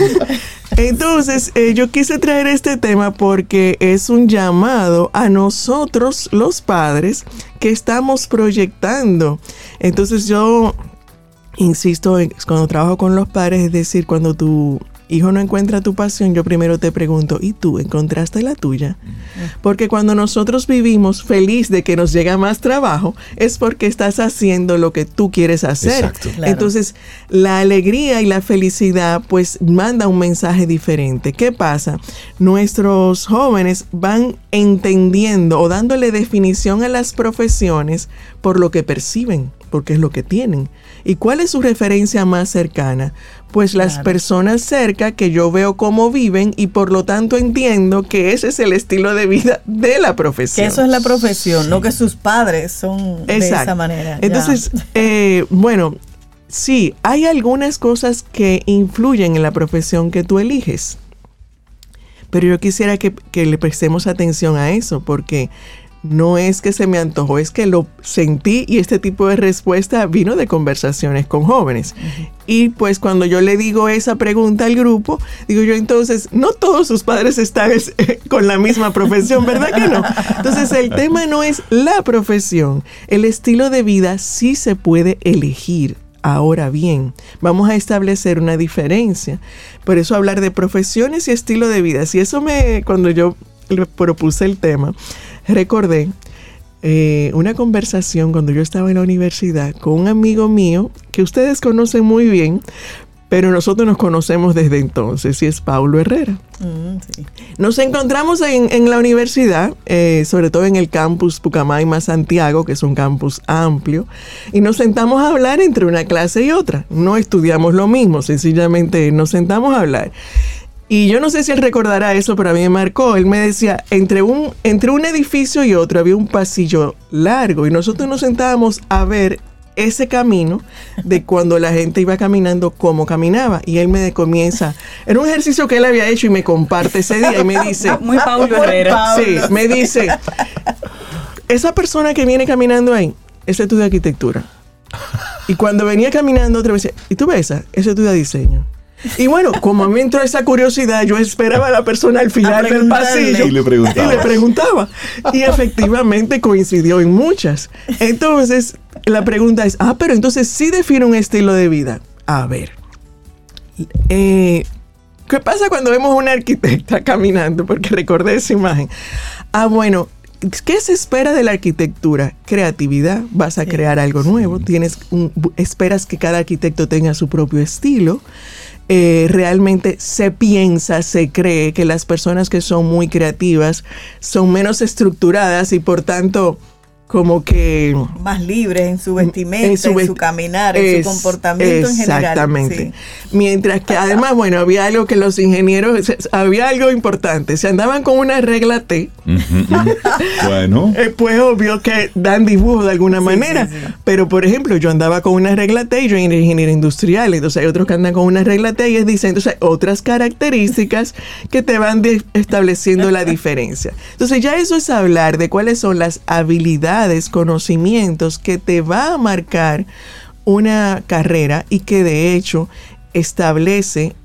Speaker 7: Entonces, eh, yo quise traer este tema porque es un llamado a nosotros, los padres, que estamos proyectando. Entonces, yo insisto, cuando trabajo con los padres, es decir, cuando tú hijo no encuentra tu pasión, yo primero te pregunto, ¿y tú encontraste la tuya? Porque cuando nosotros vivimos feliz de que nos llega más trabajo, es porque estás haciendo lo que tú quieres hacer. Entonces, la alegría y la felicidad pues manda un mensaje diferente. ¿Qué pasa? Nuestros jóvenes van entendiendo o dándole definición a las profesiones por lo que perciben, porque es lo que tienen. ¿Y cuál es su referencia más cercana? Pues las personas cerca que yo veo cómo viven y por lo tanto entiendo que ese es el estilo de vida de la profesión.
Speaker 3: Que eso es la profesión, no que sus padres son de esa manera.
Speaker 7: Entonces, eh, bueno, sí, hay algunas cosas que influyen en la profesión que tú eliges. Pero yo quisiera que, que le prestemos atención a eso, porque no es que se me antojó, es que lo sentí y este tipo de respuesta vino de conversaciones con jóvenes. Y pues cuando yo le digo esa pregunta al grupo, digo yo entonces, no todos sus padres están eh, con la misma profesión, ¿verdad que no? Entonces el tema no es la profesión, el estilo de vida sí se puede elegir. Ahora bien, vamos a establecer una diferencia. Por eso hablar de profesiones y estilo de vida. Si eso me, cuando yo le propuse el tema, recordé eh, una conversación cuando yo estaba en la universidad con un amigo mío que ustedes conocen muy bien, pero nosotros nos conocemos desde entonces y es Paulo Herrera. Mm, nos encontramos en, la universidad, eh, sobre todo en el campus Pucamaima Santiago, que es un campus amplio, y nos sentamos a hablar entre una clase y otra. No estudiamos lo mismo, sencillamente nos sentamos a hablar. Y yo no sé si él recordará eso, pero a mí me marcó. Él me decía, entre un, entre un edificio y otro había un pasillo largo y nosotros nos sentábamos a ver ese camino de cuando la gente iba caminando, cómo caminaba. Y él me comienza, era un ejercicio que él había hecho y me comparte ese día y me dice,
Speaker 4: muy Paulo Herrera.
Speaker 7: Sí, me dice, esa persona que viene caminando ahí, ese estudia arquitectura. Y cuando venía caminando otra vez, ¿y tú ves esa? Ese estudia diseño. Y bueno, como a mí entró esa curiosidad, yo esperaba a la persona al final del pasillo
Speaker 2: y le, preguntaba.
Speaker 7: y le preguntaba. Y efectivamente coincidió en muchas. Entonces, la pregunta es, ah, pero entonces sí define un estilo de vida. A ver, eh, ¿qué pasa cuando vemos a una arquitecta caminando? Porque recordé esa imagen. Ah, bueno, ¿qué se espera de la arquitectura? Creatividad, vas a crear algo nuevo, tienes esperas que cada arquitecto tenga su propio estilo. Eh, realmente se piensa, se cree que las personas que son muy creativas son menos estructuradas y por tanto como que...
Speaker 3: Más libres en su vestimenta, en su, caminar, en su comportamiento en general.
Speaker 7: Exactamente. Mientras que además, bueno, había algo que los ingenieros, había algo importante, se andaban con una regla T.
Speaker 2: bueno.
Speaker 7: Pues obvio que dan dibujo de alguna manera, pero por ejemplo, yo andaba con una regla T y yo era ingeniero industrial, entonces hay otros que andan con una regla T y es dicen, entonces otras características que te van estableciendo la diferencia. Entonces ya eso es hablar de cuáles son las habilidades conocimientos que te va a marcar una carrera y que de hecho establece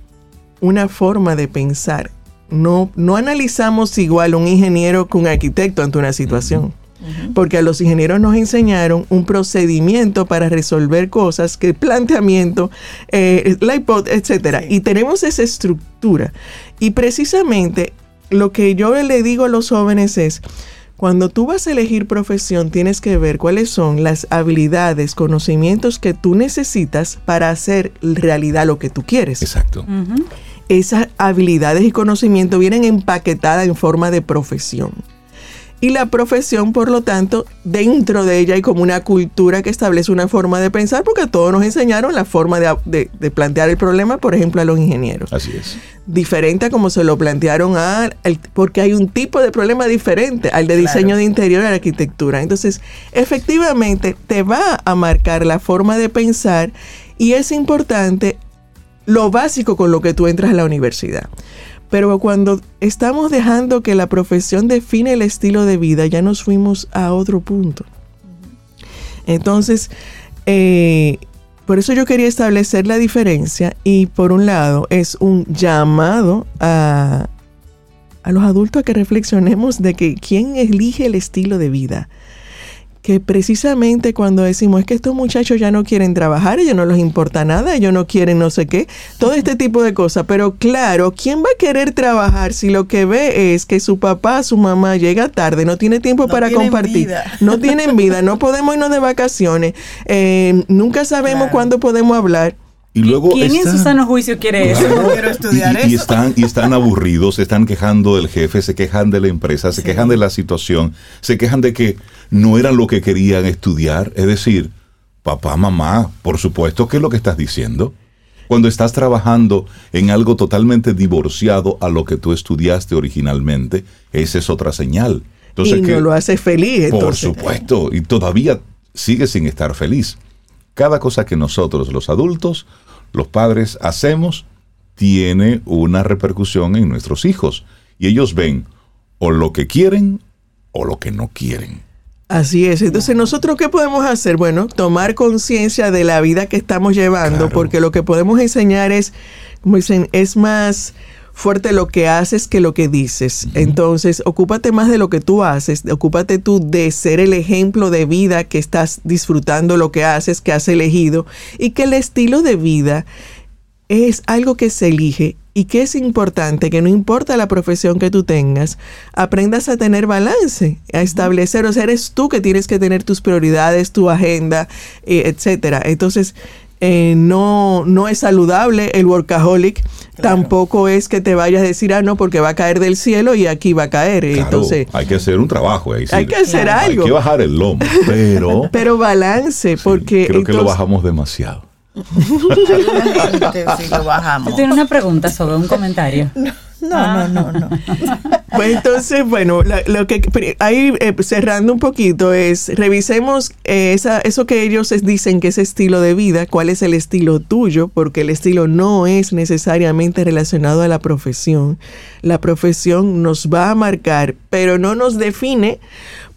Speaker 7: una forma de pensar. No, no analizamos igual un ingeniero que un arquitecto ante una situación. Porque a los ingenieros nos enseñaron un procedimiento para resolver cosas, que planteamiento, eh, la hipótesis, etcétera. Y tenemos esa estructura. Y precisamente lo que yo le digo a los jóvenes es, cuando tú vas a elegir profesión, tienes que ver cuáles son las habilidades, conocimientos que tú necesitas para hacer realidad lo que tú quieres.
Speaker 2: Exacto.
Speaker 7: Esas habilidades y conocimientos vienen empaquetadas en forma de profesión y la profesión, por lo tanto, dentro de ella hay como una cultura que establece una forma de pensar, porque todos nos enseñaron la forma de, plantear el problema, por ejemplo, a los ingenieros.
Speaker 2: Así es.
Speaker 7: Diferente a como se lo plantearon a, porque hay un tipo de problema diferente al de diseño de interior a la arquitectura. Entonces, efectivamente, te va a marcar la forma de pensar y es importante lo básico con lo que tú entras a la universidad. Pero cuando estamos dejando que la profesión define el estilo de vida, ya nos fuimos a otro punto. Entonces, eh, por eso yo quería establecer la diferencia y por un lado es un llamado a, a los adultos a que reflexionemos de que quién elige el estilo de vida que precisamente cuando decimos es que estos muchachos ya no quieren trabajar, ellos no les importa nada, ellos no quieren no sé qué, todo este tipo de cosas. Pero claro, ¿quién va a querer trabajar si lo que ve es que su papá, su mamá llega tarde, no tiene tiempo para compartir, no tienen vida, no podemos irnos de vacaciones, eh, nunca sabemos cuándo podemos hablar?
Speaker 2: Y luego
Speaker 4: ¿Quién en su sano juicio quiere eso?
Speaker 3: quiero estudiar
Speaker 2: y, están, y están aburridos, se están quejando del jefe, se quejan de la empresa, se quejan de la situación, se quejan de que no eran lo que querían estudiar. Es decir, papá, mamá, por supuesto que es lo que estás diciendo. Cuando estás trabajando en algo totalmente divorciado a lo que tú estudiaste originalmente, esa es otra señal.
Speaker 7: Entonces, y no lo hace feliz.
Speaker 2: Por supuesto, y todavía sigue sin estar feliz. Cada cosa que nosotros, los adultos, los padres hacemos tiene una repercusión en nuestros hijos. Y ellos ven o lo que quieren o lo que no quieren.
Speaker 7: Así es. Entonces, ¿nosotros qué podemos hacer? Bueno, tomar conciencia de la vida que estamos llevando, porque lo que podemos enseñar es, como dicen, es más fuerte lo que haces que lo que dices. Entonces, ocúpate más de lo que tú haces, ocúpate tú de ser el ejemplo de vida que estás disfrutando lo que haces, que has elegido, y que el estilo de vida es algo que se elige y que es importante que no importa la profesión que tú tengas, aprendas a tener balance, a establecer, o sea, eres tú que tienes que tener tus prioridades, tu agenda, eh, etcétera. Entonces, eh, no, no es saludable el workaholic. Tampoco es que te vayas a decir, ah, no, porque va a caer del cielo y aquí va a caer. Entonces,
Speaker 2: hay que hacer un trabajo. Hay,
Speaker 7: hay que hacer algo.
Speaker 2: Hay que bajar el lomo, pero...
Speaker 7: pero balance, porque...
Speaker 2: Creo que lo bajamos demasiado.
Speaker 4: Si lo bajamos. Yo una pregunta sobre un comentario.
Speaker 3: No, no, no, no.
Speaker 7: Pues entonces, bueno, lo que ahí eh, cerrando un poquito es, revisemos eh, esa, eso que ellos dicen que es estilo de vida, cuál es el estilo tuyo, porque el estilo no es necesariamente relacionado a la profesión. La profesión nos va a marcar, pero no nos define,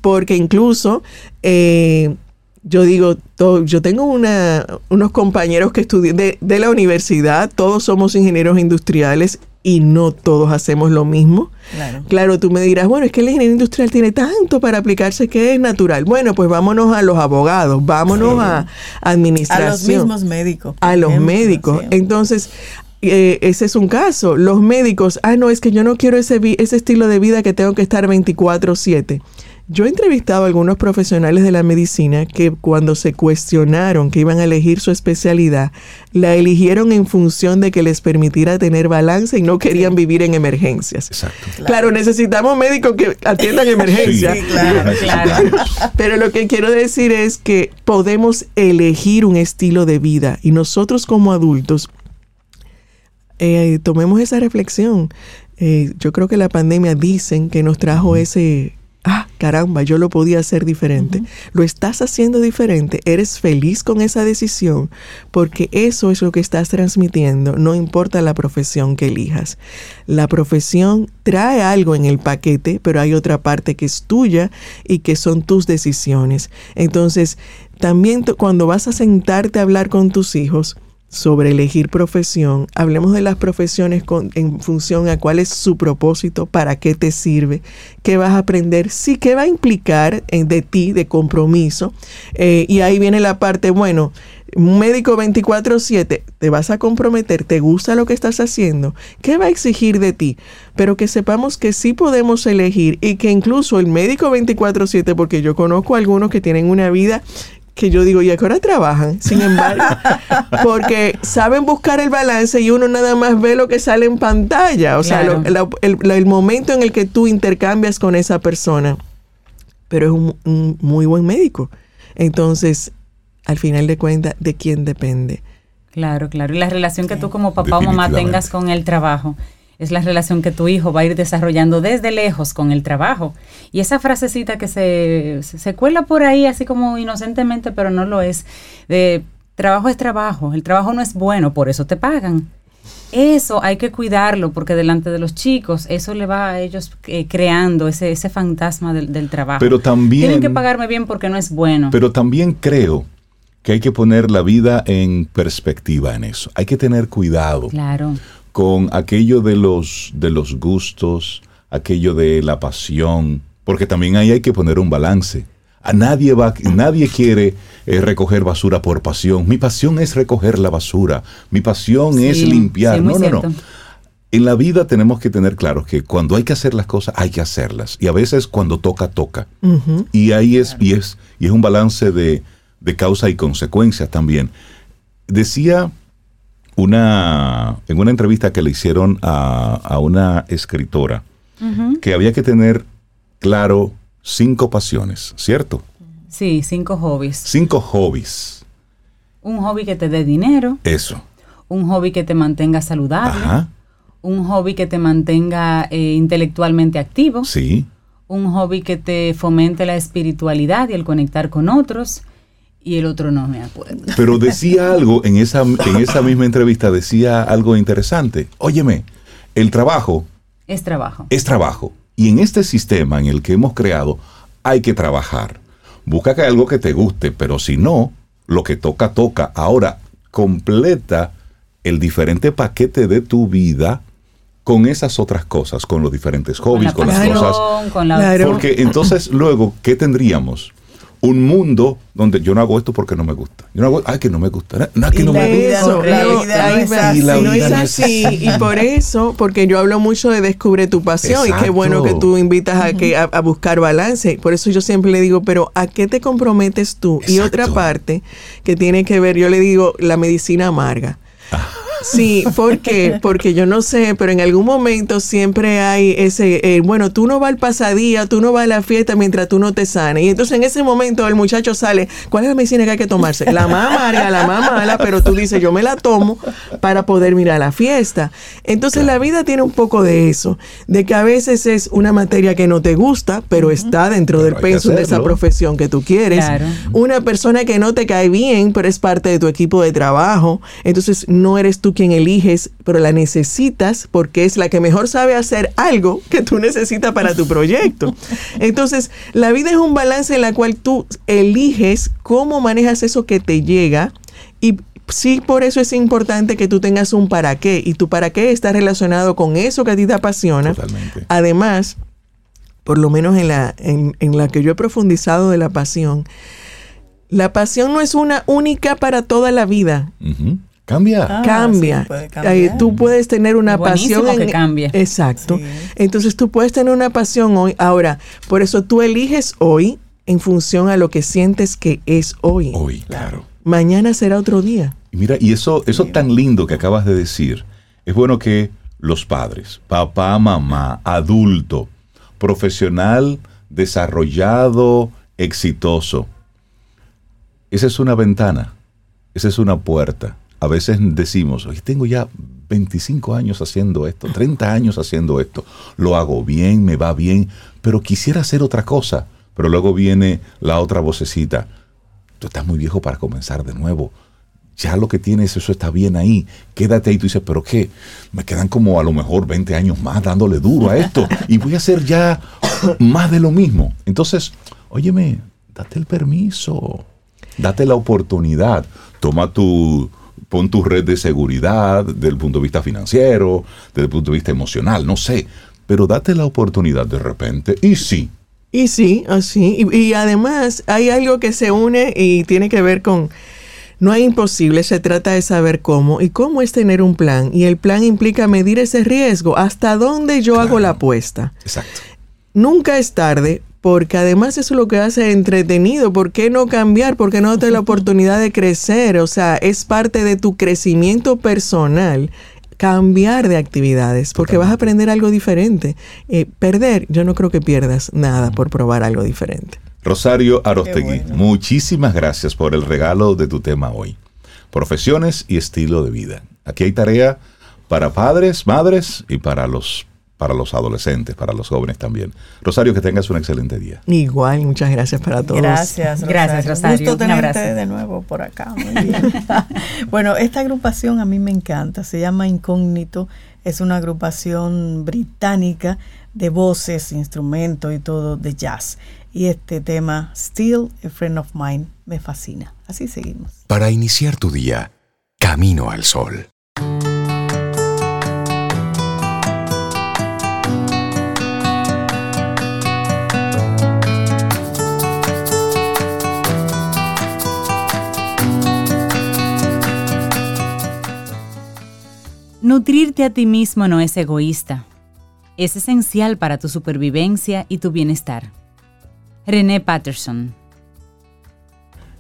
Speaker 7: porque incluso... Eh, yo digo, yo tengo una, unos compañeros que estudian de, de, la universidad, todos somos ingenieros industriales y no todos hacemos lo mismo. Claro. tú me dirás, bueno, es que el ingeniero industrial tiene tanto para aplicarse que es natural. Bueno, pues vámonos a los abogados, vámonos a administración. A
Speaker 3: los mismos médicos.
Speaker 7: A los médicos. Entonces, eh, ese es un caso. Los médicos, ah, no, es que yo no quiero ese, ese estilo de vida que tengo que estar 24/7. Yo he entrevistado a algunos profesionales de la medicina que cuando se cuestionaron que iban a elegir su especialidad, la eligieron en función de que les permitiera tener balance y no querían vivir en emergencias.
Speaker 2: Exacto.
Speaker 7: Claro, necesitamos médicos que atiendan emergencias. Sí, claro, claro. Pero lo que quiero decir es que podemos elegir un estilo de vida y nosotros como adultos eh, tomemos esa reflexión. Eh, yo creo que la pandemia dicen que nos trajo ese caramba, yo lo podía hacer diferente. Lo estás haciendo diferente, eres feliz con esa decisión, porque eso es lo que estás transmitiendo, no importa la profesión que elijas. La profesión trae algo en el paquete, pero hay otra parte que es tuya y que son tus decisiones. Entonces, también cuando vas a sentarte a hablar con tus hijos, sobre elegir profesión, hablemos de las profesiones en función a cuál es su propósito, para qué te sirve, qué vas a aprender, sí, qué va a implicar en, de ti, de compromiso. Eh, y ahí viene la parte, bueno, un médico 24/7, te vas a comprometer, te gusta lo que estás haciendo, ¿qué va a exigir de ti? Pero que sepamos que sí podemos elegir y que incluso el médico 24/7, porque yo conozco algunos que tienen una vida que yo digo, ¿y a qué hora trabajan? Sin embargo, porque saben buscar el balance y uno nada más ve lo que sale en pantalla, o sea, el, momento en el que tú intercambias con esa persona, pero es un, muy buen médico. Entonces, al final de cuentas, ¿de quién depende?
Speaker 4: Claro, claro. Y la relación que tú como papá o mamá tengas con el trabajo es la relación que tu hijo va a ir desarrollando desde lejos con el trabajo. Y esa frasecita que se, se cuela por ahí así como inocentemente, pero no lo es, de trabajo es trabajo, el trabajo no es bueno, por eso te pagan. Eso hay que cuidarlo porque delante de los chicos eso le va a ellos eh, creando ese, ese fantasma del, del, trabajo.
Speaker 2: Pero también...
Speaker 4: Tienen que pagarme bien porque no es bueno.
Speaker 2: Pero también creo que hay que poner la vida en perspectiva en eso. Hay que tener cuidado.
Speaker 4: Claro
Speaker 2: con aquello de los, de los gustos, aquello de la pasión, porque también ahí hay que poner un balance. A nadie va, nadie quiere eh, recoger basura por pasión. Mi pasión es recoger la basura. Mi pasión es limpiar. no, no, no. En la vida tenemos que tener claro que cuando hay que hacer las cosas, hay que hacerlas. Y a veces cuando toca, toca. Y ahí es, y es, y es un balance de, de causa y consecuencia también. Decía una, en una entrevista que le hicieron a, una escritora que había que tener claro cinco pasiones, ¿cierto?
Speaker 4: Sí, cinco hobbies.
Speaker 2: Cinco hobbies.
Speaker 4: Un hobby que te dé dinero.
Speaker 2: Eso.
Speaker 4: Un hobby que te mantenga saludable. Ajá. Un hobby que te mantenga eh, intelectualmente activo.
Speaker 2: Sí.
Speaker 4: Un hobby que te fomente la espiritualidad y el conectar con otros y el otro no me acuerdo.
Speaker 2: Pero decía algo en esa, en esa misma entrevista, decía algo interesante. Óyeme, el trabajo...
Speaker 4: Es trabajo.
Speaker 2: Es trabajo. Y en este sistema en el que hemos creado, hay que trabajar. Busca que algo que te guste, pero si no, lo que toca, toca. Ahora, completa el diferente paquete de tu vida con esas otras cosas, con los diferentes hobbies, con, las cosas. Con la... Porque entonces luego, ¿qué tendríamos? Un mundo donde yo no hago esto porque no me gusta. Yo no hago, ay, que no me gusta. No, es que
Speaker 7: Y
Speaker 2: no me gusta.
Speaker 7: no-
Speaker 3: La vida no es
Speaker 2: así. La
Speaker 7: no
Speaker 2: vida
Speaker 7: es
Speaker 2: no es
Speaker 7: así.
Speaker 2: así.
Speaker 7: Y por eso, porque yo hablo mucho de descubre tu pasión y qué
Speaker 2: Exacto.
Speaker 7: bueno que tú invitas a, que, a, a buscar balance. Por eso yo siempre le digo, pero ¿a qué te comprometes tú? Y otra
Speaker 2: Exacto.
Speaker 7: parte que tiene que ver, yo le digo, la medicina amarga. Sí, ¿por qué? Porque yo no sé, pero en algún momento siempre hay ese, eh, bueno, tú no vas al pasadía, tú no vas a la fiesta mientras tú no te sanes. Y entonces en ese momento el muchacho sale, ¿cuál es la medicina que hay que tomarse? La más amarga, la más mala, pero tú dices, yo me la tomo para poder mirar la fiesta. Entonces la vida tiene un poco de eso, de que a veces es una materia que no te gusta, pero está dentro
Speaker 2: Pero
Speaker 7: del pensum de esa profesión que tú quieres.
Speaker 4: Claro.
Speaker 7: Una persona que no te cae bien, pero es parte de tu equipo de trabajo. Entonces no eres tú quien eliges, pero la necesitas porque es la que mejor sabe hacer algo que tú necesitas para tu proyecto. Entonces, la vida es un balance en la cual tú eliges cómo manejas eso que te llega y sí por eso es importante que tú tengas un para qué y tu para qué está relacionado con eso que a ti te apasiona.
Speaker 2: Totalmente.
Speaker 7: Además, por lo menos en la, en, en la que yo he profundizado de la pasión, la pasión no es una única para toda la vida.
Speaker 2: Ujú. Cambia.
Speaker 3: Ah,
Speaker 7: cambia.
Speaker 3: sí, puede cambiar.
Speaker 7: Tú puedes tener una
Speaker 4: Buenísimo
Speaker 7: pasión.
Speaker 4: que cambie.
Speaker 7: Exacto.
Speaker 3: Sí.
Speaker 7: Entonces tú puedes tener una pasión hoy. Ahora, por eso tú eliges hoy en función a lo que sientes que es hoy.
Speaker 2: Hoy, claro.
Speaker 7: Mañana será otro día.
Speaker 2: Y mira, y eso, eso tan lindo que acabas de decir, es bueno que los padres, papá, mamá, adulto, profesional, desarrollado, exitoso, esa es una ventana, esa es una puerta. A veces decimos, hoy tengo ya 25 años haciendo esto, 30 años haciendo esto, lo hago bien, me va bien, pero quisiera hacer otra cosa. Pero luego viene la otra vocecita, tú estás muy viejo para comenzar de nuevo. Ya lo que tienes, eso está bien ahí. Quédate ahí. Tú dices, ¿pero qué? Me quedan como a lo mejor 20 años más dándole duro a esto. Y voy a hacer ya más de lo mismo. Entonces, óyeme, date el permiso. Date la oportunidad. Toma tu, pon tu red de seguridad desde el punto de vista financiero, desde el punto de vista emocional, no sé. Pero date la oportunidad de repente. Y sí,
Speaker 7: Y sí, así. Y, y además hay algo que se une y tiene que ver con... No hay imposible, se trata de saber cómo. Y cómo es tener un plan. Y el plan implica medir ese riesgo. ¿Hasta dónde yo hago la apuesta?
Speaker 2: exacto.
Speaker 7: Nunca es tarde, porque además eso es lo que hace entretenido. ¿Por qué no cambiar? ¿Por qué no darte la oportunidad de crecer? O sea, es parte de tu crecimiento personal cambiar de actividades, porque vas a aprender algo diferente. Eh, perder, yo no creo que pierdas nada por probar algo diferente.
Speaker 2: Rosario Arostegui,
Speaker 3: bueno.
Speaker 2: muchísimas gracias por el regalo de tu tema hoy. Profesiones y estilo de vida. Aquí hay tarea para padres, madres y para los, para los adolescentes, para los jóvenes también. Rosario, que tengas un excelente día.
Speaker 7: Igual, muchas gracias para todos.
Speaker 3: Gracias, Rosario.
Speaker 4: Gracias, Rosario.
Speaker 3: Gusto
Speaker 4: Un
Speaker 3: tenerte
Speaker 4: abrazo.
Speaker 3: de nuevo por acá. Muy bien. bueno, esta agrupación a mí me encanta. Se llama Incógnito. Es una agrupación británica de voces, instrumentos y todo de jazz. Y este tema, Still a Friend of Mine, me fascina. Así seguimos.
Speaker 5: Para iniciar tu día, Camino al Sol.
Speaker 4: Nutrirte a ti mismo no es egoísta. Es esencial para tu supervivencia y tu bienestar. René Patterson.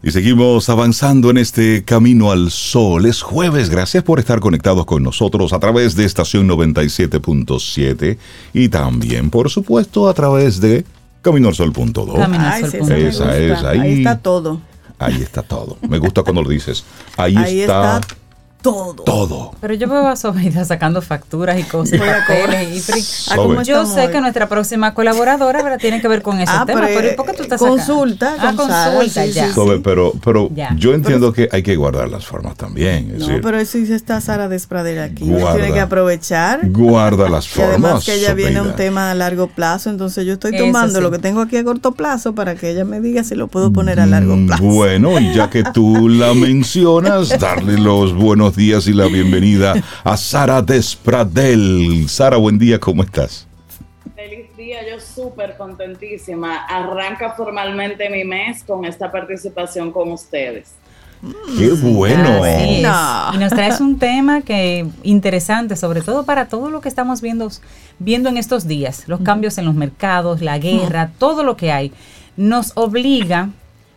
Speaker 2: Y seguimos avanzando en este camino al sol. Es jueves. Gracias por estar conectados con nosotros a través de estación 97.7 y también, por supuesto, a través de.
Speaker 4: Camino al sol
Speaker 3: esa
Speaker 2: Esa es, ahí.
Speaker 3: ahí está todo.
Speaker 2: Ahí está todo. Me gusta cuando lo dices. Ahí,
Speaker 3: Ahí
Speaker 2: está,
Speaker 3: está todo.
Speaker 2: todo.
Speaker 4: Pero yo veo a Sobeida sacando facturas y cosas, papeles y
Speaker 3: Ah, ¿cómo
Speaker 2: Sobe.
Speaker 4: Yo sé
Speaker 3: hoy?
Speaker 4: que nuestra próxima colaboradora ¿verdad? tiene que ver con ese
Speaker 3: Ah,
Speaker 4: tema,
Speaker 3: pero,
Speaker 4: pero ¿y por qué tú estás
Speaker 3: consulta?
Speaker 4: Ah, consulta,
Speaker 3: sí,
Speaker 4: ya.
Speaker 3: sí,
Speaker 2: Sobe, pero, pero
Speaker 4: Ya.
Speaker 2: yo entiendo que hay que guardar las formas también. Es
Speaker 3: No,
Speaker 2: decir,
Speaker 3: pero eso sí está Sara Despradera aquí.
Speaker 2: Guarda.
Speaker 3: tiene que aprovechar.
Speaker 2: guarda las
Speaker 3: Y
Speaker 2: formas.
Speaker 3: además que ella viene a un tema a largo plazo, entonces yo estoy tomando
Speaker 4: sí.
Speaker 3: lo que tengo aquí a corto plazo para que ella me diga si lo puedo poner a largo
Speaker 2: Mm,
Speaker 3: plazo.
Speaker 2: Bueno, y ya que tú la mencionas, darle los buenos días y la bienvenida a Sara Despradel. Sara, buen día, ¿cómo estás?
Speaker 8: Feliz días, yo súper contentísima. Arranca formalmente mi mes con esta participación con ustedes.
Speaker 2: Qué bueno.
Speaker 4: Y nos traes un tema que interesante, sobre todo para todo lo que estamos viendo, viendo en estos días, los cambios en los mercados, la guerra, todo lo que hay, nos obliga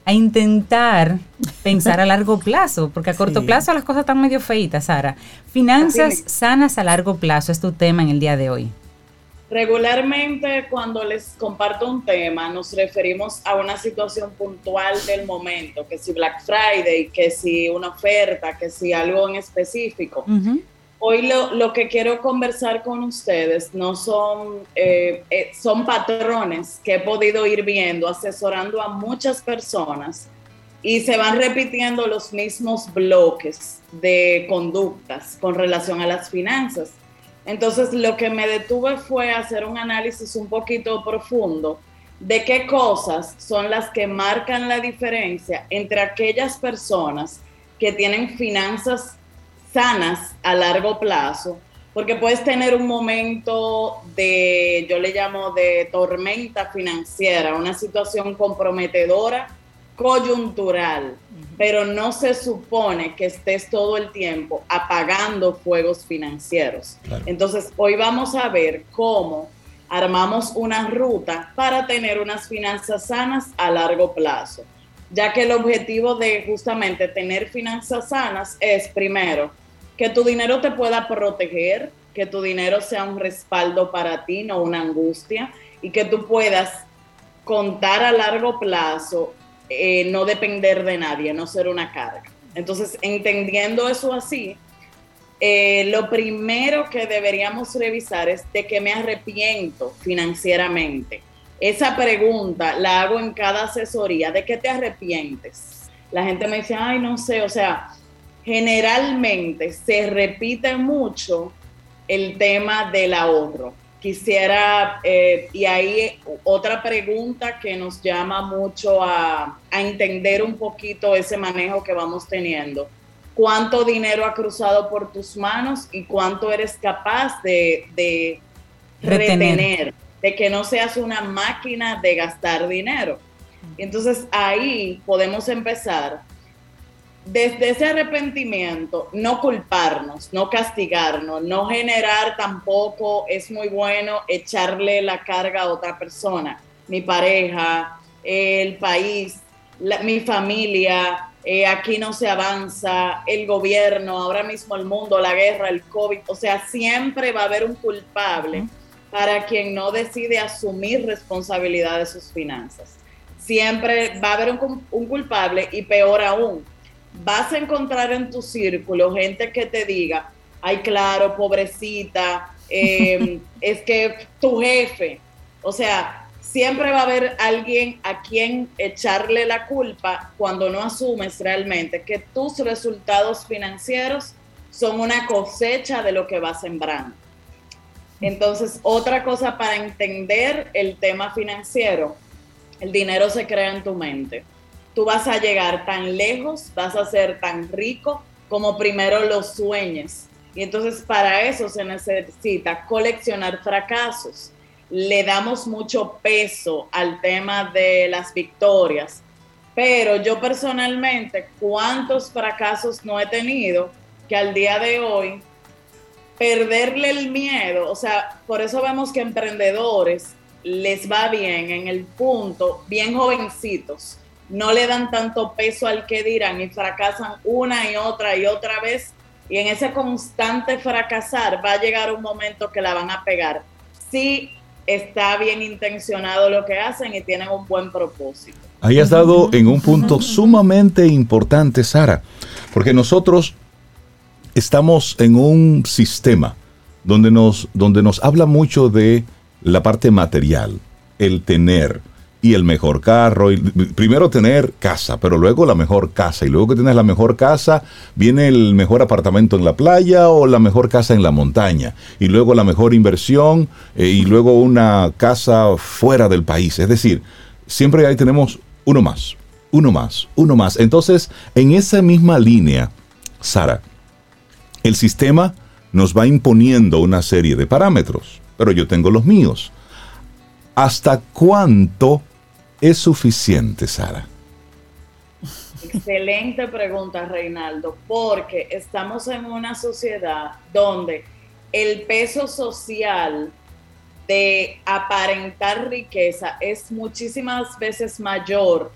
Speaker 4: a intentar pensar a largo plazo, porque a corto plazo las cosas están medio feitas, Sara. Finanzas sanas a largo plazo es tu tema en el día de hoy.
Speaker 8: Regularmente cuando les comparto un tema nos referimos a una situación puntual del momento, que si Black Friday, que si una oferta, que si algo en específico. Hoy lo, que quiero conversar con ustedes no son, eh, eh, son patrones que he podido ir viendo, asesorando a muchas personas y se van repitiendo los mismos bloques de conductas con relación a las finanzas. Entonces, lo que me detuve fue hacer un análisis un poquito profundo de qué cosas son las que marcan la diferencia entre aquellas personas que tienen finanzas sanas a largo plazo, porque puedes tener un momento de, yo le llamo de tormenta financiera, una situación comprometedora, coyuntural, pero no se supone que estés todo el tiempo apagando fuegos financieros. Entonces, hoy vamos a ver cómo armamos una ruta para tener unas finanzas sanas a largo plazo, ya que el objetivo de justamente tener finanzas sanas es, primero, que tu dinero te pueda proteger, que tu dinero sea un respaldo para ti, no una angustia, y que tú puedas contar a largo plazo eh, no depender de nadie, no ser una carga. Entonces, entendiendo eso así, eh, lo primero que deberíamos revisar es de qué me arrepiento financieramente. Esa pregunta la hago en cada asesoría, ¿de qué te arrepientes? La gente me dice, ay, no sé, o sea, generalmente se repite mucho el tema del ahorro quisiera, eh, y ahí otra pregunta que nos llama mucho a, entender un poquito ese manejo que vamos teniendo. ¿Cuánto dinero ha cruzado por tus manos y cuánto eres capaz de, retener. De que no seas una máquina de gastar dinero. Entonces ahí podemos empezar desde ese arrepentimiento, no culparnos, no castigarnos, no generar tampoco, es muy bueno echarle la carga a otra persona, mi pareja, el país, mi familia, eh, aquí no se avanza, el gobierno, ahora mismo el mundo, la guerra, el COVID, o sea, siempre va a haber un culpable para quien no decide asumir responsabilidad de sus finanzas. Siempre va a haber un, un culpable y peor aún, vas a encontrar en tu círculo gente que te diga, ay, claro, pobrecita, em, es que tu jefe, o sea, siempre va a haber alguien a quien echarle la culpa cuando no asumes realmente que tus resultados financieros son una cosecha de lo que vas sembrando. Entonces, otra cosa para entender el tema financiero, el dinero se crea en tu mente tú vas a llegar tan lejos, vas a ser tan rico como primero lo sueñes. Y entonces para eso se necesita coleccionar fracasos. Le damos mucho peso al tema de las victorias, pero yo personalmente, ¿cuántos fracasos no he tenido que al día de hoy perderle el miedo? O sea, por eso vemos que emprendedores les va bien en el punto, bien jovencitos, no le dan tanto peso al que dirán y fracasan una y otra y otra vez. Y en ese constante fracasar va a llegar un momento que la van a pegar. Si está bien intencionado lo que hacen y tienen un buen propósito.
Speaker 2: Ahí has dado en un punto sumamente importante, Sara, porque nosotros estamos en un sistema donde nos, donde nos habla mucho de la parte material, el tener, y el mejor carro. Y primero tener casa, pero luego la mejor casa. Y luego que tienes la mejor casa, viene el mejor apartamento en la playa o la mejor casa en la montaña. Y luego la mejor inversión eh, y luego una casa fuera del país. Es decir, siempre ahí tenemos uno más, uno más, uno más. Entonces, en esa misma línea, Sara, el sistema nos va imponiendo una serie de parámetros, pero yo tengo los míos ¿Hasta cuánto es suficiente, Sara?
Speaker 8: Excelente pregunta, Reinaldo, porque estamos en una sociedad donde el peso social de aparentar riqueza es muchísimas veces mayor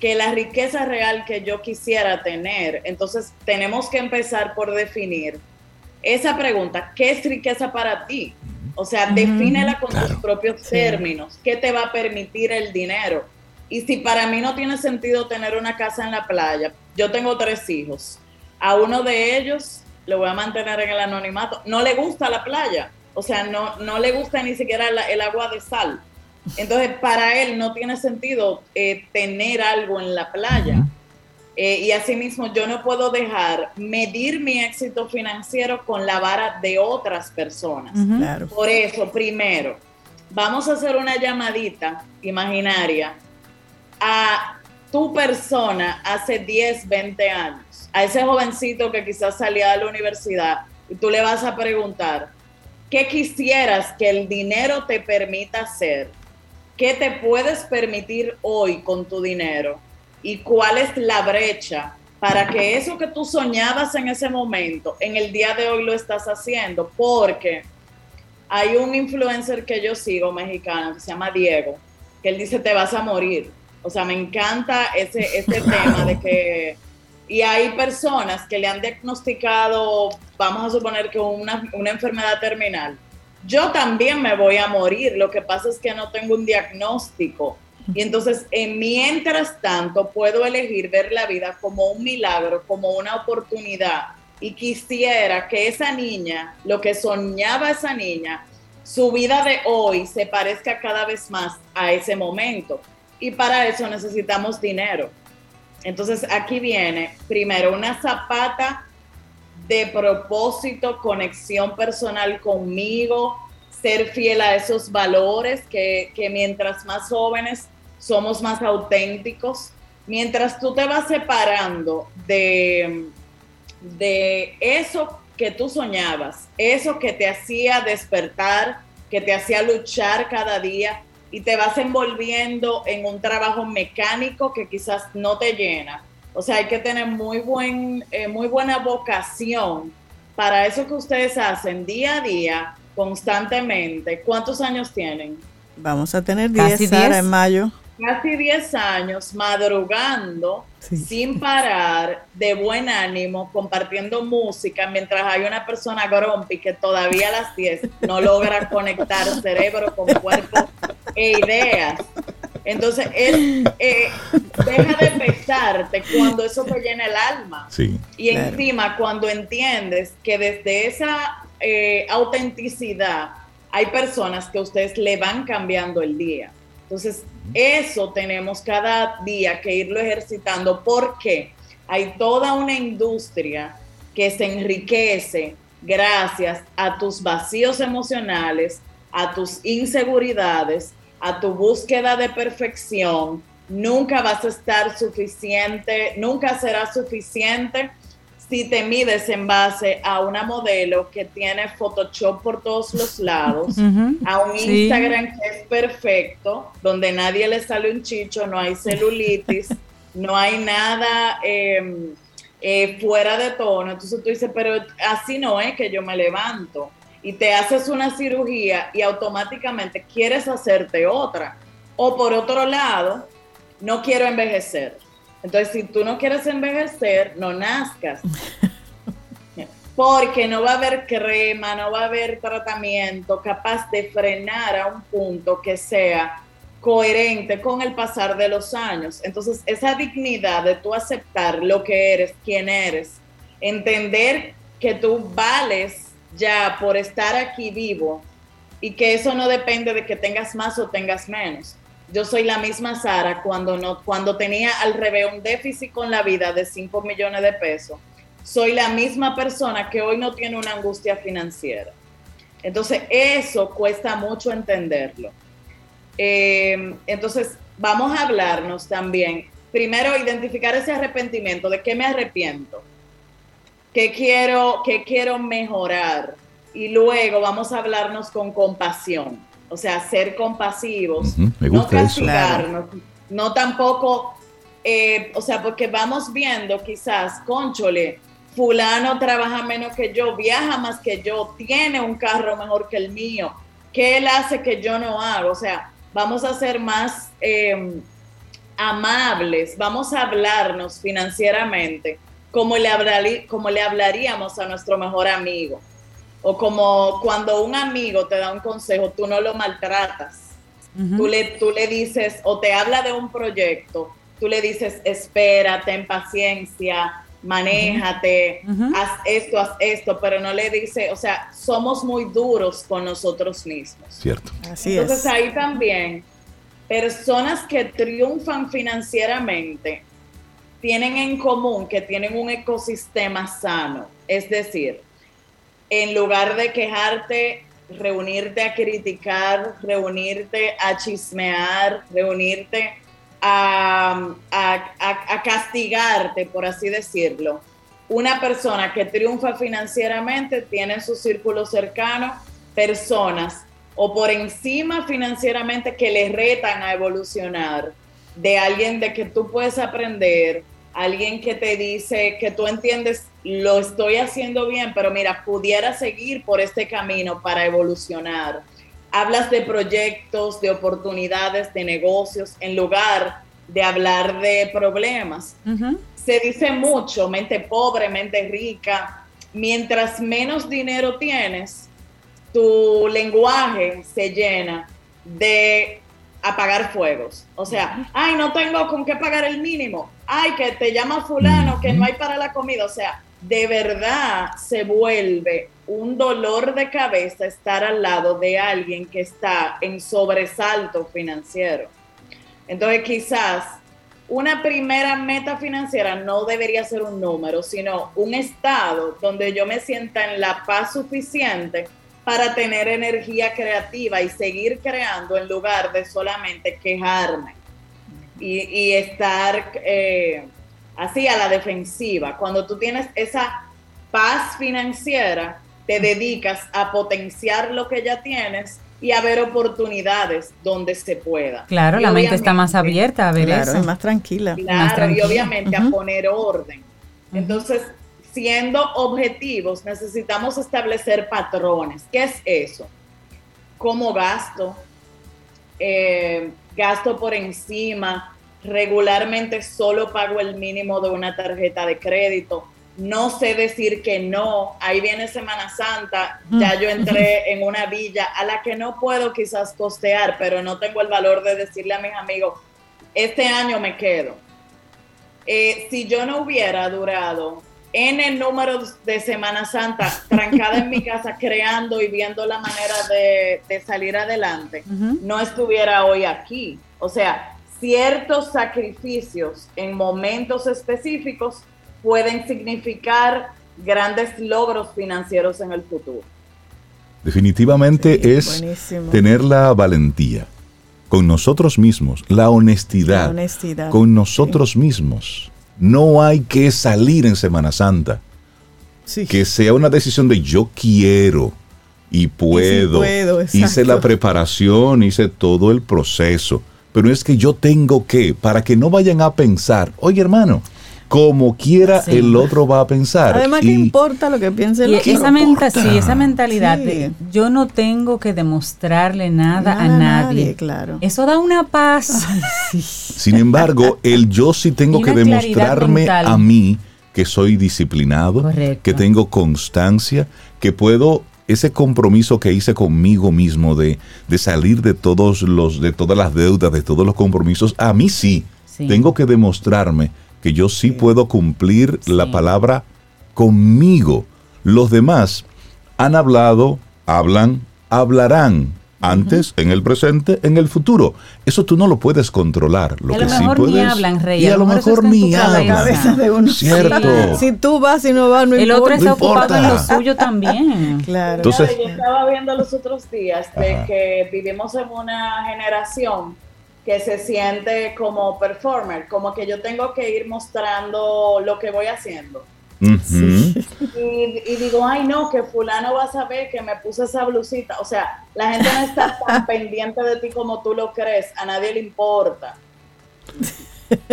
Speaker 8: que la riqueza real que yo quisiera tener. Entonces tenemos que empezar por definir esa pregunta, ¿qué es riqueza para ti? O sea, defínela con tus propios términos. ¿Qué te va a permitir el dinero? Y si para mí no tiene sentido tener una casa en la playa, yo tengo tres hijos. A uno de ellos lo voy a mantener en el anonimato. No le gusta la playa. O sea, no, no le gusta ni siquiera el agua de sal. Entonces, para él no tiene sentido eh, tener algo en la playa. Eh, y asimismo, yo no puedo dejar medir mi éxito financiero con la vara de otras personas. Por eso, primero, vamos a hacer una llamadita imaginaria a tu persona hace 10, 20 años, a ese jovencito que quizás salía de la universidad, y tú le vas a preguntar, ¿qué quisieras que el dinero te permita hacer? ¿Qué te puedes permitir hoy con tu dinero? ¿Y cuál es la brecha para que eso que tú soñabas en ese momento, en el día de hoy lo estás haciendo? Porque hay un influencer que yo sigo mexicano que se llama Diego, que él dice, te vas a morir. O sea, me encanta ese, ese tema de que... Y hay personas que le han diagnosticado, vamos a suponer que una, una enfermedad terminal yo también me voy a morir, lo que pasa es que no tengo un diagnóstico. Y entonces, en mientras tanto, puedo elegir ver la vida como un milagro, como una oportunidad. Y quisiera que esa niña, lo que soñaba esa niña, su vida de hoy se parezca cada vez más a ese momento. Y para eso necesitamos dinero. Entonces, aquí viene primero una zapata de propósito, conexión personal conmigo, ser fiel a esos valores que, mientras más jóvenes somos más auténticos, mientras tú te vas separando de, de eso que tú soñabas, eso que te hacía despertar, que te hacía luchar cada día y te vas envolviendo en un trabajo mecánico que quizás no te llena o sea, hay que tener muy, buen, eh, muy buena vocación para eso que ustedes hacen día a día, constantemente. ¿Cuántos años tienen?
Speaker 3: Vamos a tener 10 en mayo.
Speaker 8: Casi 10 años madrugando, sin parar, de buen ánimo, compartiendo música, mientras hay una persona grumpy que todavía a las 10 no logra conectar cerebro con cuerpo e ideas. Entonces, él eh, deja de pesarte cuando eso te llena el alma.
Speaker 2: Sí.
Speaker 8: Y encima, cuando entiendes que desde esa eh, autenticidad hay personas que ustedes le van cambiando el día. Entonces, eso tenemos cada día que irlo ejercitando porque hay toda una industria que se enriquece gracias a tus vacíos emocionales, a tus inseguridades a tu búsqueda de perfección, nunca vas a estar suficiente, nunca será suficiente si te mides en base a una modelo que tiene Photoshop por todos los lados, a un Instagram que es perfecto, donde nadie le sale un chicho, no hay celulitis, no hay nada em, eh, fuera de tono. Entonces tú dices, pero así no es que yo me levanto y te haces una cirugía y automáticamente quieres hacerte otra. O por otro lado, no quiero envejecer. Entonces, si tú no quieres envejecer, no nazcas. Porque no va a haber crema, no va a haber tratamiento capaz de frenar a un punto que sea coherente con el pasar de los años. Entonces, esa dignidad de tú aceptar lo que eres, quién eres, entender que tú vales ya por estar aquí vivo y que eso no depende de que tengas más o tengas menos. Yo soy la misma Sara cuando, no, cuando tenía al revés un déficit con la vida de 5 millones de pesos. Soy la misma persona que hoy no tiene una angustia financiera. Entonces, eso cuesta mucho entenderlo. Eh, entonces, vamos a hablarnos también. Primero, identificar ese arrepentimiento. ¿De qué me arrepiento? qué quiero, qué quiero mejorar. Y luego vamos a hablarnos con compasión. O sea, ser compasivos,
Speaker 2: me
Speaker 8: no
Speaker 2: gusta
Speaker 8: castigarnos, no tampoco, eh, o sea, porque vamos viendo quizás, conchole, fulano trabaja menos que yo, viaja más que yo, tiene un carro mejor que el mío, ¿qué él hace que yo no hago? O sea, vamos a ser más eh, amables, vamos a hablarnos financieramente como le, hablarí- como le hablaríamos a nuestro mejor amigo. O como cuando un amigo te da un consejo, tú no lo maltratas. tú, le, tú le dices, o te habla de un proyecto, tú le dices, espera, ten paciencia, manéjate,
Speaker 4: Ujú.
Speaker 8: haz esto, haz esto, pero no le dice, o sea, somos muy duros con nosotros mismos.
Speaker 2: Cierto.
Speaker 3: Así
Speaker 8: Entonces
Speaker 3: es.
Speaker 8: ahí también, personas que triunfan financieramente tienen en común que tienen un ecosistema sano. Es decir, en lugar de quejarte, reunirte a criticar, reunirte a chismear, reunirte a, castigarte, por así decirlo. Una persona que triunfa financieramente tiene en su círculo cercano personas o por encima financieramente que le retan a evolucionar, de alguien de que tú puedes aprender, alguien que te dice que tú entiendes, lo estoy haciendo bien, pero mira, pudiera seguir por este camino para evolucionar. Hablas de proyectos, de oportunidades, de negocios, en lugar de hablar de problemas se dice mucho, mente pobre, mente rica. Mientras menos dinero tienes, tu lenguaje se llena de apagar fuegos. O sea, ay, no tengo con qué pagar el mínimo. Ay, que te llama fulano, que no hay para la comida. O sea, de verdad se vuelve un dolor de cabeza estar al lado de alguien que está en sobresalto financiero. Entonces, quizás una primera meta financiera no debería ser un número, sino un estado donde yo me sienta en la paz suficiente para tener energía creativa y seguir creando en lugar de solamente quejarme y, y estar eh, así a la defensiva. Cuando tú tienes esa paz financiera, te dedicas a potenciar lo que ya tienes y a ver oportunidades donde se pueda.
Speaker 4: Claro,
Speaker 8: Y
Speaker 4: la mente está más abierta a ver
Speaker 3: Claro,
Speaker 4: eso.
Speaker 3: es más tranquila.
Speaker 4: Más
Speaker 8: Claro, y
Speaker 4: tranquila.
Speaker 8: obviamente a poner orden. Entonces, siendo objetivos, necesitamos establecer patrones. ¿Qué es eso? ¿Cómo gasto? Eh, gasto por encima. Regularmente solo pago el mínimo de una tarjeta de crédito. No sé decir que no. Ahí viene Semana Santa. Ya yo entré en una villa a la que no puedo quizás costear, pero no tengo el valor de decirle a mis amigos, este año me quedo. Eh, si yo no hubiera durado en el número de Semana Santa trancada en mi casa creando y viendo la manera de, de salir adelante, no estuviera hoy aquí. O sea, ciertos sacrificios en momentos específicos pueden significar grandes logros financieros en el futuro.
Speaker 2: Definitivamente
Speaker 3: Sí,
Speaker 2: es
Speaker 3: buenísimo.
Speaker 2: tener la valentía con nosotros mismos, la honestidad,
Speaker 3: La honestidad,
Speaker 2: con nosotros mismos. No hay que salir en Semana Santa.
Speaker 3: Sí.
Speaker 2: Que sea una decisión de yo quiero y puedo.
Speaker 3: puedo,
Speaker 2: hice la preparación, hice todo el proceso. Pero es que yo tengo que, para que no vayan a pensar, oye hermano, como quiera
Speaker 4: Sí.
Speaker 2: el otro va a pensar.
Speaker 3: Además, ¿qué
Speaker 2: Y-
Speaker 3: importa lo que piense el otro?
Speaker 4: esa, menta- sí, esa mentalidad
Speaker 3: Sí.
Speaker 4: de yo no tengo que demostrarle nada,
Speaker 3: Nada
Speaker 4: a nadie.
Speaker 3: nadie, claro.
Speaker 4: Eso da una paz.
Speaker 2: Sin embargo, el yo sí tengo que demostrarme
Speaker 4: mental.
Speaker 2: a mí que soy disciplinado,
Speaker 4: Correcto.
Speaker 2: que tengo constancia, que puedo ese compromiso que hice conmigo mismo de, de salir de todos los de todas las deudas, de todos los compromisos, a mí sí.
Speaker 4: Sí.
Speaker 2: Tengo que demostrarme que yo sí, puedo cumplir la palabra conmigo. Los demás han hablado, hablan, hablarán antes, en el presente, en el futuro. Eso tú no lo puedes controlar. Lo
Speaker 4: Y a
Speaker 2: que
Speaker 4: lo
Speaker 2: sí
Speaker 4: mejor ni
Speaker 2: puedes-
Speaker 4: hablan, Rey,
Speaker 2: Y
Speaker 4: a
Speaker 2: a
Speaker 4: lo
Speaker 2: lo
Speaker 4: mejor
Speaker 2: ni hablan.
Speaker 3: cabeza de uno.
Speaker 2: Cierto.
Speaker 3: Si tú vas y no vas, no
Speaker 4: El otro está ocupado en lo suyo también.
Speaker 3: Claro.
Speaker 2: Entonces-
Speaker 8: yo estaba viendo los otros días de
Speaker 2: Ajá.
Speaker 8: que vivimos en una generación que se siente como performer, como que yo tengo que ir mostrando lo que voy haciendo. Y, digo, ay no, que fulano va a saber que me puse esa blusita. O sea, la gente no está tan pendiente de ti como tú lo crees, a nadie le importa.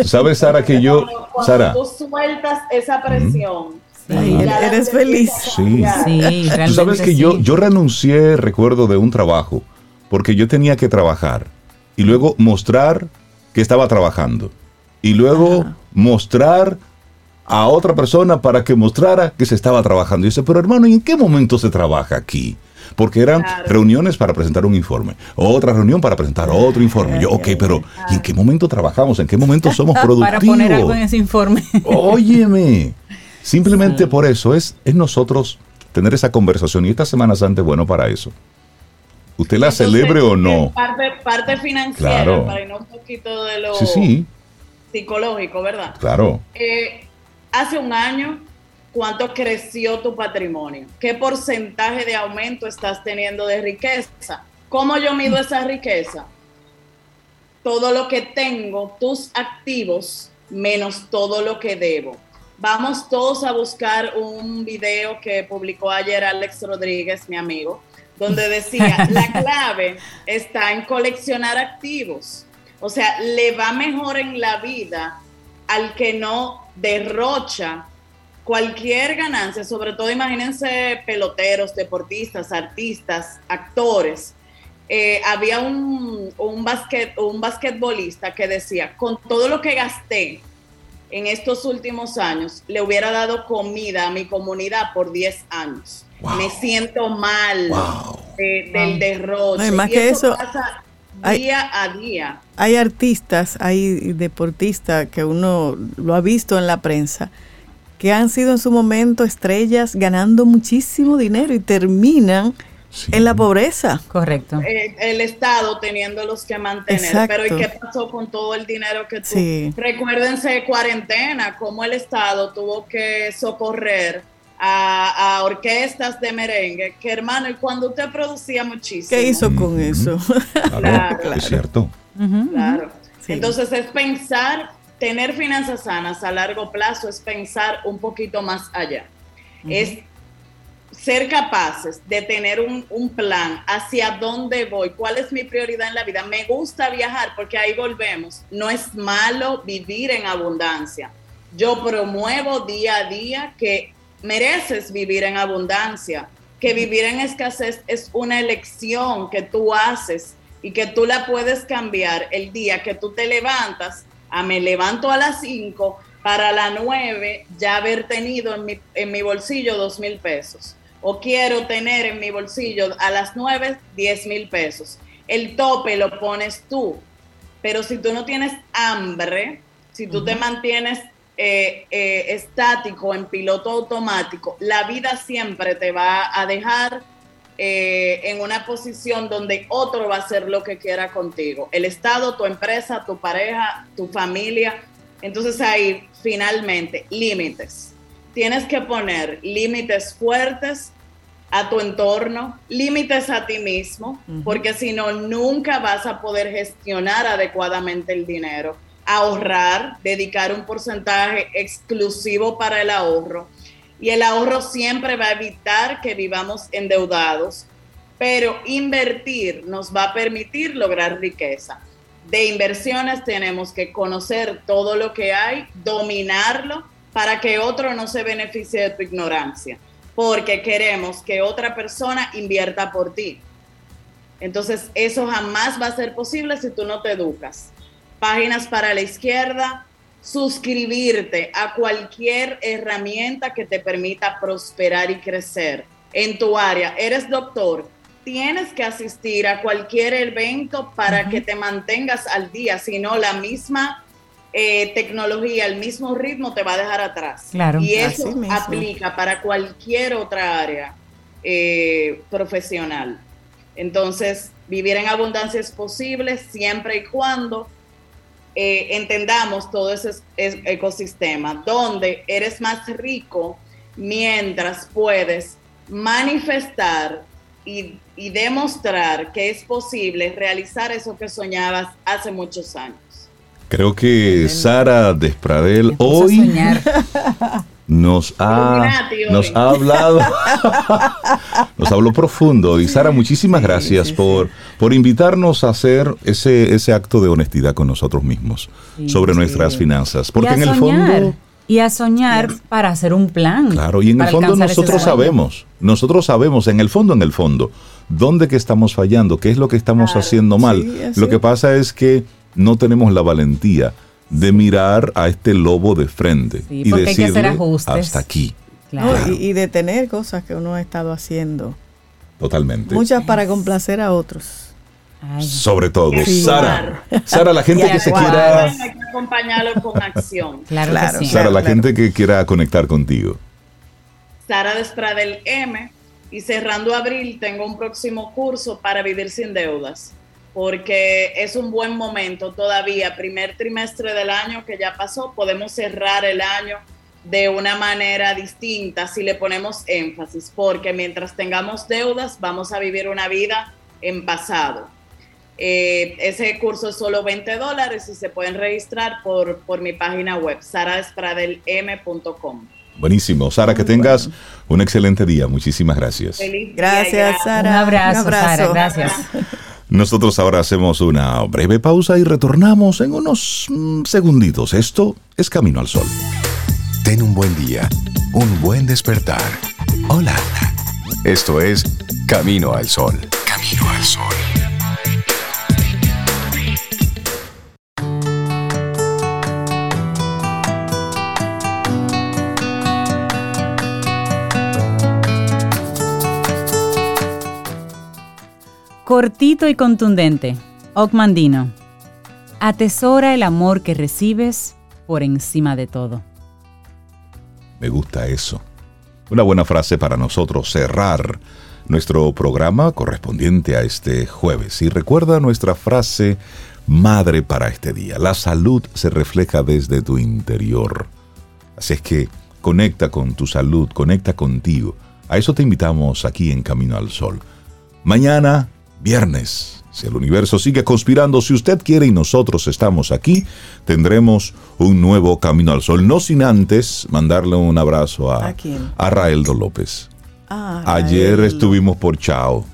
Speaker 2: ¿Sabes, Sara, que yo...
Speaker 8: Cuando,
Speaker 2: Sara.
Speaker 8: tú sueltas esa presión.
Speaker 3: eres feliz.
Speaker 2: Sí, sí Tú sabes que yo, yo renuncié, recuerdo, de un trabajo, porque yo tenía que trabajar y luego mostrar que estaba trabajando y luego mostrar a otra persona para que mostrara que se estaba trabajando. Y dice, pero hermano, ¿y en qué momento se trabaja aquí? Porque eran reuniones para presentar un informe, otra reunión para presentar otro informe. Yo, ok, pero ¿y en qué momento trabajamos? ¿En qué momento somos productivos? Para
Speaker 4: poner algo en ese informe.
Speaker 2: Óyeme, simplemente por eso es, es nosotros tener esa conversación y esta Semana Santa es bueno para eso. ¿Usted la celebre o no?
Speaker 8: Parte, parte financiera, para irnos un poquito de lo psicológico, ¿verdad?
Speaker 2: Claro.
Speaker 8: Eh, hace un año, ¿cuánto creció tu patrimonio? ¿Qué porcentaje de aumento estás teniendo de riqueza? ¿Cómo yo mido esa riqueza? Todo lo que tengo, tus activos, menos todo lo que debo. Vamos todos a buscar un video que publicó ayer Alex Rodríguez, mi amigo, donde decía, la clave está en coleccionar activos. O sea, le va mejor en la vida al que no derrocha cualquier ganancia, sobre todo imagínense peloteros, deportistas, artistas, actores. Eh, había un, un, basquet, un basquetbolista que decía, con todo lo que gasté en estos últimos años, le hubiera dado comida a mi comunidad por 10 años. Me siento mal del derroche.
Speaker 3: más que eso,
Speaker 8: día a día.
Speaker 3: Hay artistas, hay deportistas que uno lo ha visto en la prensa que han sido en su momento estrellas ganando muchísimo dinero y terminan en la pobreza.
Speaker 4: Correcto.
Speaker 8: Eh, el Estado teniéndolos que mantener. Pero ¿y qué pasó con todo el dinero que tú? Recuérdense cuarentena, cómo el Estado tuvo que socorrer a, orquestas de merengue, que hermano, y cuando usted producía muchísimo.
Speaker 3: ¿Qué hizo con eso?
Speaker 2: Claro, es cierto.
Speaker 8: claro. Entonces es pensar, tener finanzas sanas a largo plazo es pensar un poquito más allá. Es ser capaces de tener un, un, plan hacia dónde voy, cuál es mi prioridad en la vida. Me gusta viajar porque ahí volvemos. No es malo vivir en abundancia. Yo promuevo día a día que mereces vivir en abundancia, que vivir en escasez es una elección que tú haces y que tú la puedes cambiar el día que tú te levantas, a me levanto a las 5 para las 9 ya haber tenido en mi, en mi bolsillo 2 mil pesos. O quiero tener en mi bolsillo a las 9 10 mil pesos. El tope lo pones tú. Pero si tú no tienes hambre, si tú te mantienes eh, eh, estático, en piloto automático, la vida siempre te va a dejar eh, en una posición donde otro va a hacer lo que quiera contigo. El Estado, tu empresa, tu pareja, tu familia. Entonces ahí, finalmente, límites. Tienes que poner límites fuertes a tu entorno, límites a ti mismo, porque si no, nunca vas a poder gestionar adecuadamente el dinero ahorrar, dedicar un porcentaje exclusivo para el ahorro. Y el ahorro siempre va a evitar que vivamos endeudados, pero invertir nos va a permitir lograr riqueza. De inversiones tenemos que conocer todo lo que hay, dominarlo para que otro no se beneficie de tu ignorancia, porque queremos que otra persona invierta por ti. Entonces, eso jamás va a ser posible si tú no te educas páginas para la izquierda, suscribirte a cualquier herramienta que te permita prosperar y crecer en tu área. Eres doctor, tienes que asistir a cualquier evento para que te mantengas al día, si no la misma eh, tecnología, el mismo ritmo te va a dejar atrás.
Speaker 4: Claro,
Speaker 8: y eso aplica para cualquier otra área eh, profesional. Entonces, vivir en abundancia es posible siempre y cuando eh, entendamos todo ese ecosistema, donde eres más rico mientras puedes manifestar y, demostrar que es posible realizar eso que soñabas hace muchos años.
Speaker 2: Creo que Sara Despradel hoy nos ha, nos ha hablado, nos habló profundo. Y Sara, muchísimas gracias por, por invitarnos a hacer ese, ese acto de honestidad con nosotros mismos sobre nuestras finanzas. Porque en el fondo...
Speaker 4: Y a soñar para hacer un plan.
Speaker 2: Claro, y en el fondo nosotros sabemos, nosotros sabemos, en el fondo, en el fondo, dónde que estamos fallando, qué es lo que estamos haciendo mal. lo que pasa es que no tenemos la valentía de mirar a este lobo de frente y decirle hasta aquí.
Speaker 3: Y, de tener cosas que uno ha estado haciendo.
Speaker 2: Totalmente.
Speaker 3: Muchas para complacer a otros.
Speaker 2: Sobre todo. Sara, Sara, la gente que se quiera...
Speaker 8: Hay que acompañarlo con acción.
Speaker 2: Claro, Sara, la gente que quiera conectar contigo.
Speaker 8: Sara Despradel M. Y cerrando abril tengo un próximo curso para vivir sin deudas porque es un buen momento todavía, primer trimestre del año que ya pasó, podemos cerrar el año de una manera distinta si le ponemos énfasis, porque mientras tengamos deudas vamos a vivir una vida en pasado. Eh, ese curso es solo 20 dólares y se pueden registrar por, por mi página web, saradespradelm.com.
Speaker 2: Buenísimo. Sara, que tengas un excelente día. Muchísimas gracias.
Speaker 3: gracias, Sara.
Speaker 4: Un abrazo, un abrazo. Sara. Gracias.
Speaker 2: Nosotros ahora hacemos una breve pausa y retornamos en unos mm, segunditos. Esto es Camino al Sol.
Speaker 5: Ten un buen día, un buen despertar. Hola. Esto es Camino al Sol. Camino al Sol.
Speaker 4: Cortito y contundente. Ocmandino. Atesora el amor que recibes por encima de todo.
Speaker 2: Me gusta eso. Una buena frase para nosotros cerrar nuestro programa correspondiente a este jueves. Y recuerda nuestra frase madre para este día. La salud se refleja desde tu interior. Así es que conecta con tu salud, conecta contigo. A eso te invitamos aquí en Camino al Sol. Mañana viernes. Si el universo sigue conspirando, si usted quiere y nosotros estamos aquí, tendremos un nuevo Camino al Sol. No sin antes mandarle un abrazo a, ¿A, Raeldo López. Ah, Ayer estuvimos por Chao.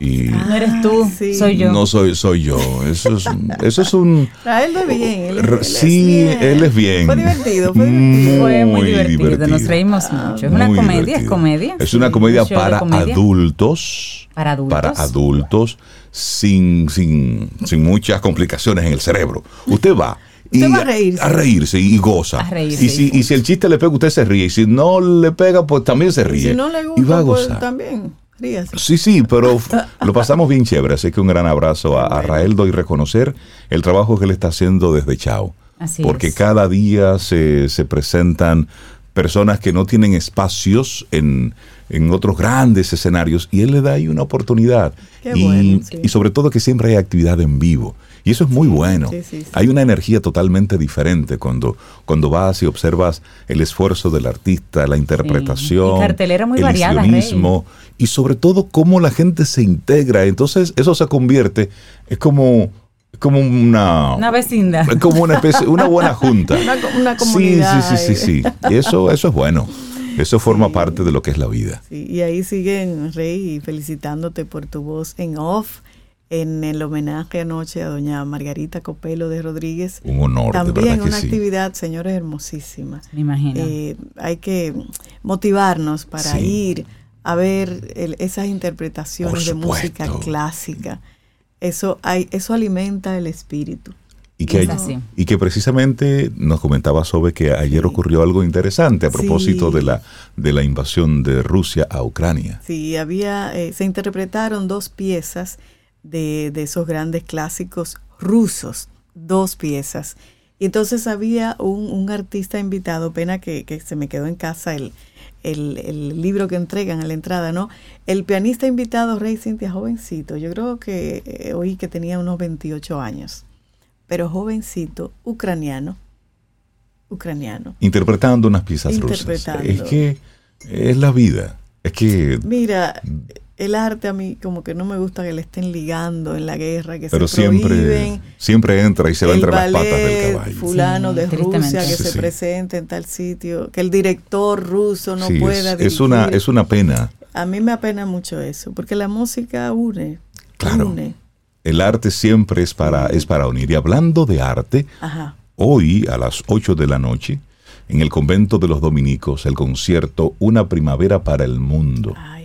Speaker 2: Y
Speaker 4: no eres tú, soy yo.
Speaker 2: No soy, soy yo. Eso es, eso es un.
Speaker 3: Raeldo es bien.
Speaker 2: sí, él es bien.
Speaker 3: Fue divertido, fue divertido.
Speaker 4: Fue muy divertido. Nos reímos mucho. Es una comedia, es comedia.
Speaker 2: Es una comedia para adultos
Speaker 4: para adultos.
Speaker 2: Para adultos sin, sin, sin muchas complicaciones en el cerebro. Usted va.
Speaker 3: Y a, reírse.
Speaker 2: a reírse y goza. y, si, y si el chiste le pega, usted se ríe. Y si no le pega, pues también se ríe.
Speaker 3: Y si no le gusta,
Speaker 2: y va a
Speaker 3: pues
Speaker 2: gozar.
Speaker 3: también. Ríase.
Speaker 2: Sí, sí, pero lo pasamos bien chévere. Así que un gran abrazo a, a Raeldo y reconocer el trabajo que él está haciendo desde Chao.
Speaker 4: Así
Speaker 2: porque
Speaker 4: es.
Speaker 2: cada día se, se presentan personas que no tienen espacios en, en otros grandes escenarios y él le da ahí una oportunidad. y,
Speaker 3: bueno, sí.
Speaker 2: y, sobre todo que siempre hay actividad en vivo. Y eso es muy bueno.
Speaker 3: sí, sí, sí.
Speaker 2: Hay una energía totalmente diferente cuando, cuando vas y observas el esfuerzo del artista, la interpretación,
Speaker 4: cartelera muy
Speaker 2: el
Speaker 4: variada,
Speaker 2: y sobre todo cómo la gente se integra. Entonces eso se convierte, es como, como una...
Speaker 4: Una vecindad.
Speaker 2: como una especie, una buena junta.
Speaker 3: Una, co- una comunidad.
Speaker 2: Sí, sí, sí, sí, sí. Y eso, eso es bueno. Eso forma parte de lo que es la vida.
Speaker 3: Sí, y ahí siguen, Rey, felicitándote por tu voz en off, en el homenaje anoche a doña Margarita Copelo de Rodríguez.
Speaker 2: Un honor, de
Speaker 3: También
Speaker 2: que
Speaker 3: una
Speaker 2: sí.
Speaker 3: actividad, señores, hermosísima.
Speaker 4: Me imagino.
Speaker 3: Eh, hay que motivarnos para
Speaker 2: Sí.
Speaker 3: ir a ver el- esas interpretaciones de música clásica. Eso, hay, eso alimenta el espíritu.
Speaker 2: Y que,
Speaker 4: Es
Speaker 2: hay- y que precisamente nos comentaba sobre que ayer ocurrió algo interesante a propósito
Speaker 3: Sí.
Speaker 2: de, la, de la invasión de Rusia a Ucrania.
Speaker 3: Sí, había, eh, se interpretaron dos piezas de, de esos grandes clásicos rusos, dos piezas. Y entonces había un, un artista invitado, pena que, que se me quedó en casa el, el, el libro que entregan a la entrada, ¿no? El pianista invitado, Rey Cintia, jovencito, yo creo que eh, oí que tenía unos 28 años, pero jovencito, ucraniano, ucraniano.
Speaker 2: Interpretando unas piezas rusas.
Speaker 3: Interpretando.
Speaker 2: Es que es la vida. Es que
Speaker 3: Mira, el arte a mí como que no me gusta que le estén ligando en la guerra, que
Speaker 2: Pero
Speaker 3: se prohíben.
Speaker 2: siempre, siempre entra y se va entre las patas del caballo.
Speaker 3: fulano
Speaker 4: Sí,
Speaker 3: de. Rusia que
Speaker 2: Sí,
Speaker 3: se
Speaker 2: sí.
Speaker 3: presente en tal sitio, que el director ruso no
Speaker 2: Sí,
Speaker 3: pueda
Speaker 2: es, es una,
Speaker 3: dirigir.
Speaker 2: es una pena.
Speaker 3: A mí me apena mucho eso, porque la música une.
Speaker 2: Claro.
Speaker 3: Une.
Speaker 2: El arte siempre es para, es para unir. Y hablando de arte,
Speaker 3: Ajá.
Speaker 2: hoy a las 8 de la noche, en el convento de los dominicos, el concierto Una primavera para el mundo.
Speaker 3: Ay,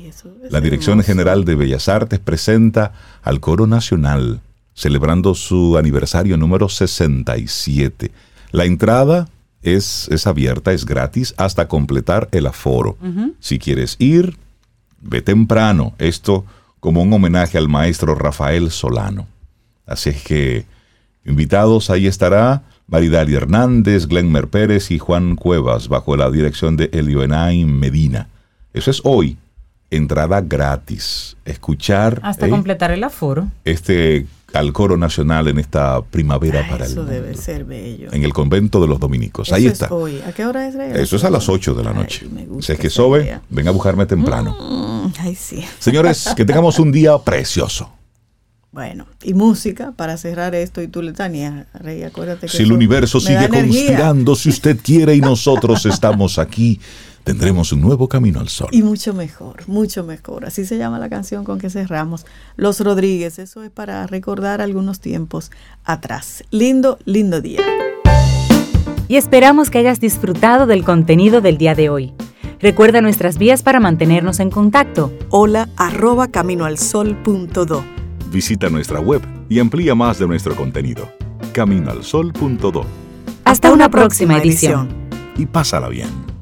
Speaker 2: La Dirección
Speaker 3: hermoso.
Speaker 2: General de Bellas Artes presenta al Coro Nacional, celebrando su aniversario número 67. La entrada es, es abierta, es gratis hasta completar el aforo. Si quieres ir, ve temprano. Esto como un homenaje al maestro Rafael Solano. Así es que, invitados, ahí estará Maridali Hernández, Glenmer Pérez y Juan Cuevas, bajo la dirección de Elioenay Medina. Eso es hoy. Entrada gratis. Escuchar
Speaker 4: Hasta
Speaker 2: ¿eh?
Speaker 4: completar el aforo.
Speaker 2: este al coro nacional en esta primavera
Speaker 3: Ay,
Speaker 2: para el
Speaker 3: eso
Speaker 2: mundo.
Speaker 3: debe ser bello.
Speaker 2: En el convento de los dominicos.
Speaker 3: Eso
Speaker 2: Ahí
Speaker 3: es
Speaker 2: está.
Speaker 3: hoy. ¿A qué hora es Rey?
Speaker 2: Eso es a las 8 de la
Speaker 3: Ay,
Speaker 2: noche.
Speaker 3: me gusta
Speaker 2: Si es que sobe, ven a buscarme temprano.
Speaker 3: Mm, ay, sí.
Speaker 2: Señores, que tengamos un día precioso.
Speaker 3: Bueno, y música para cerrar esto y tú, Letania, Rey, acuérdate que
Speaker 2: Si el
Speaker 3: eso
Speaker 2: universo sigue conspirando, si usted quiere y nosotros estamos aquí, tendremos un nuevo camino al sol.
Speaker 3: Y mucho mejor, mucho mejor. Así se llama la canción con que cerramos. Los Rodríguez, eso es para recordar algunos tiempos atrás. Lindo, lindo día.
Speaker 1: Y esperamos que hayas disfrutado del contenido del día de hoy. Recuerda nuestras vías para mantenernos en contacto.
Speaker 3: Hola arroba caminoalsol.do.
Speaker 2: Visita nuestra web y amplía más de nuestro contenido. Caminoalsol.do
Speaker 1: Hasta una próxima edición.
Speaker 2: y pásala bien.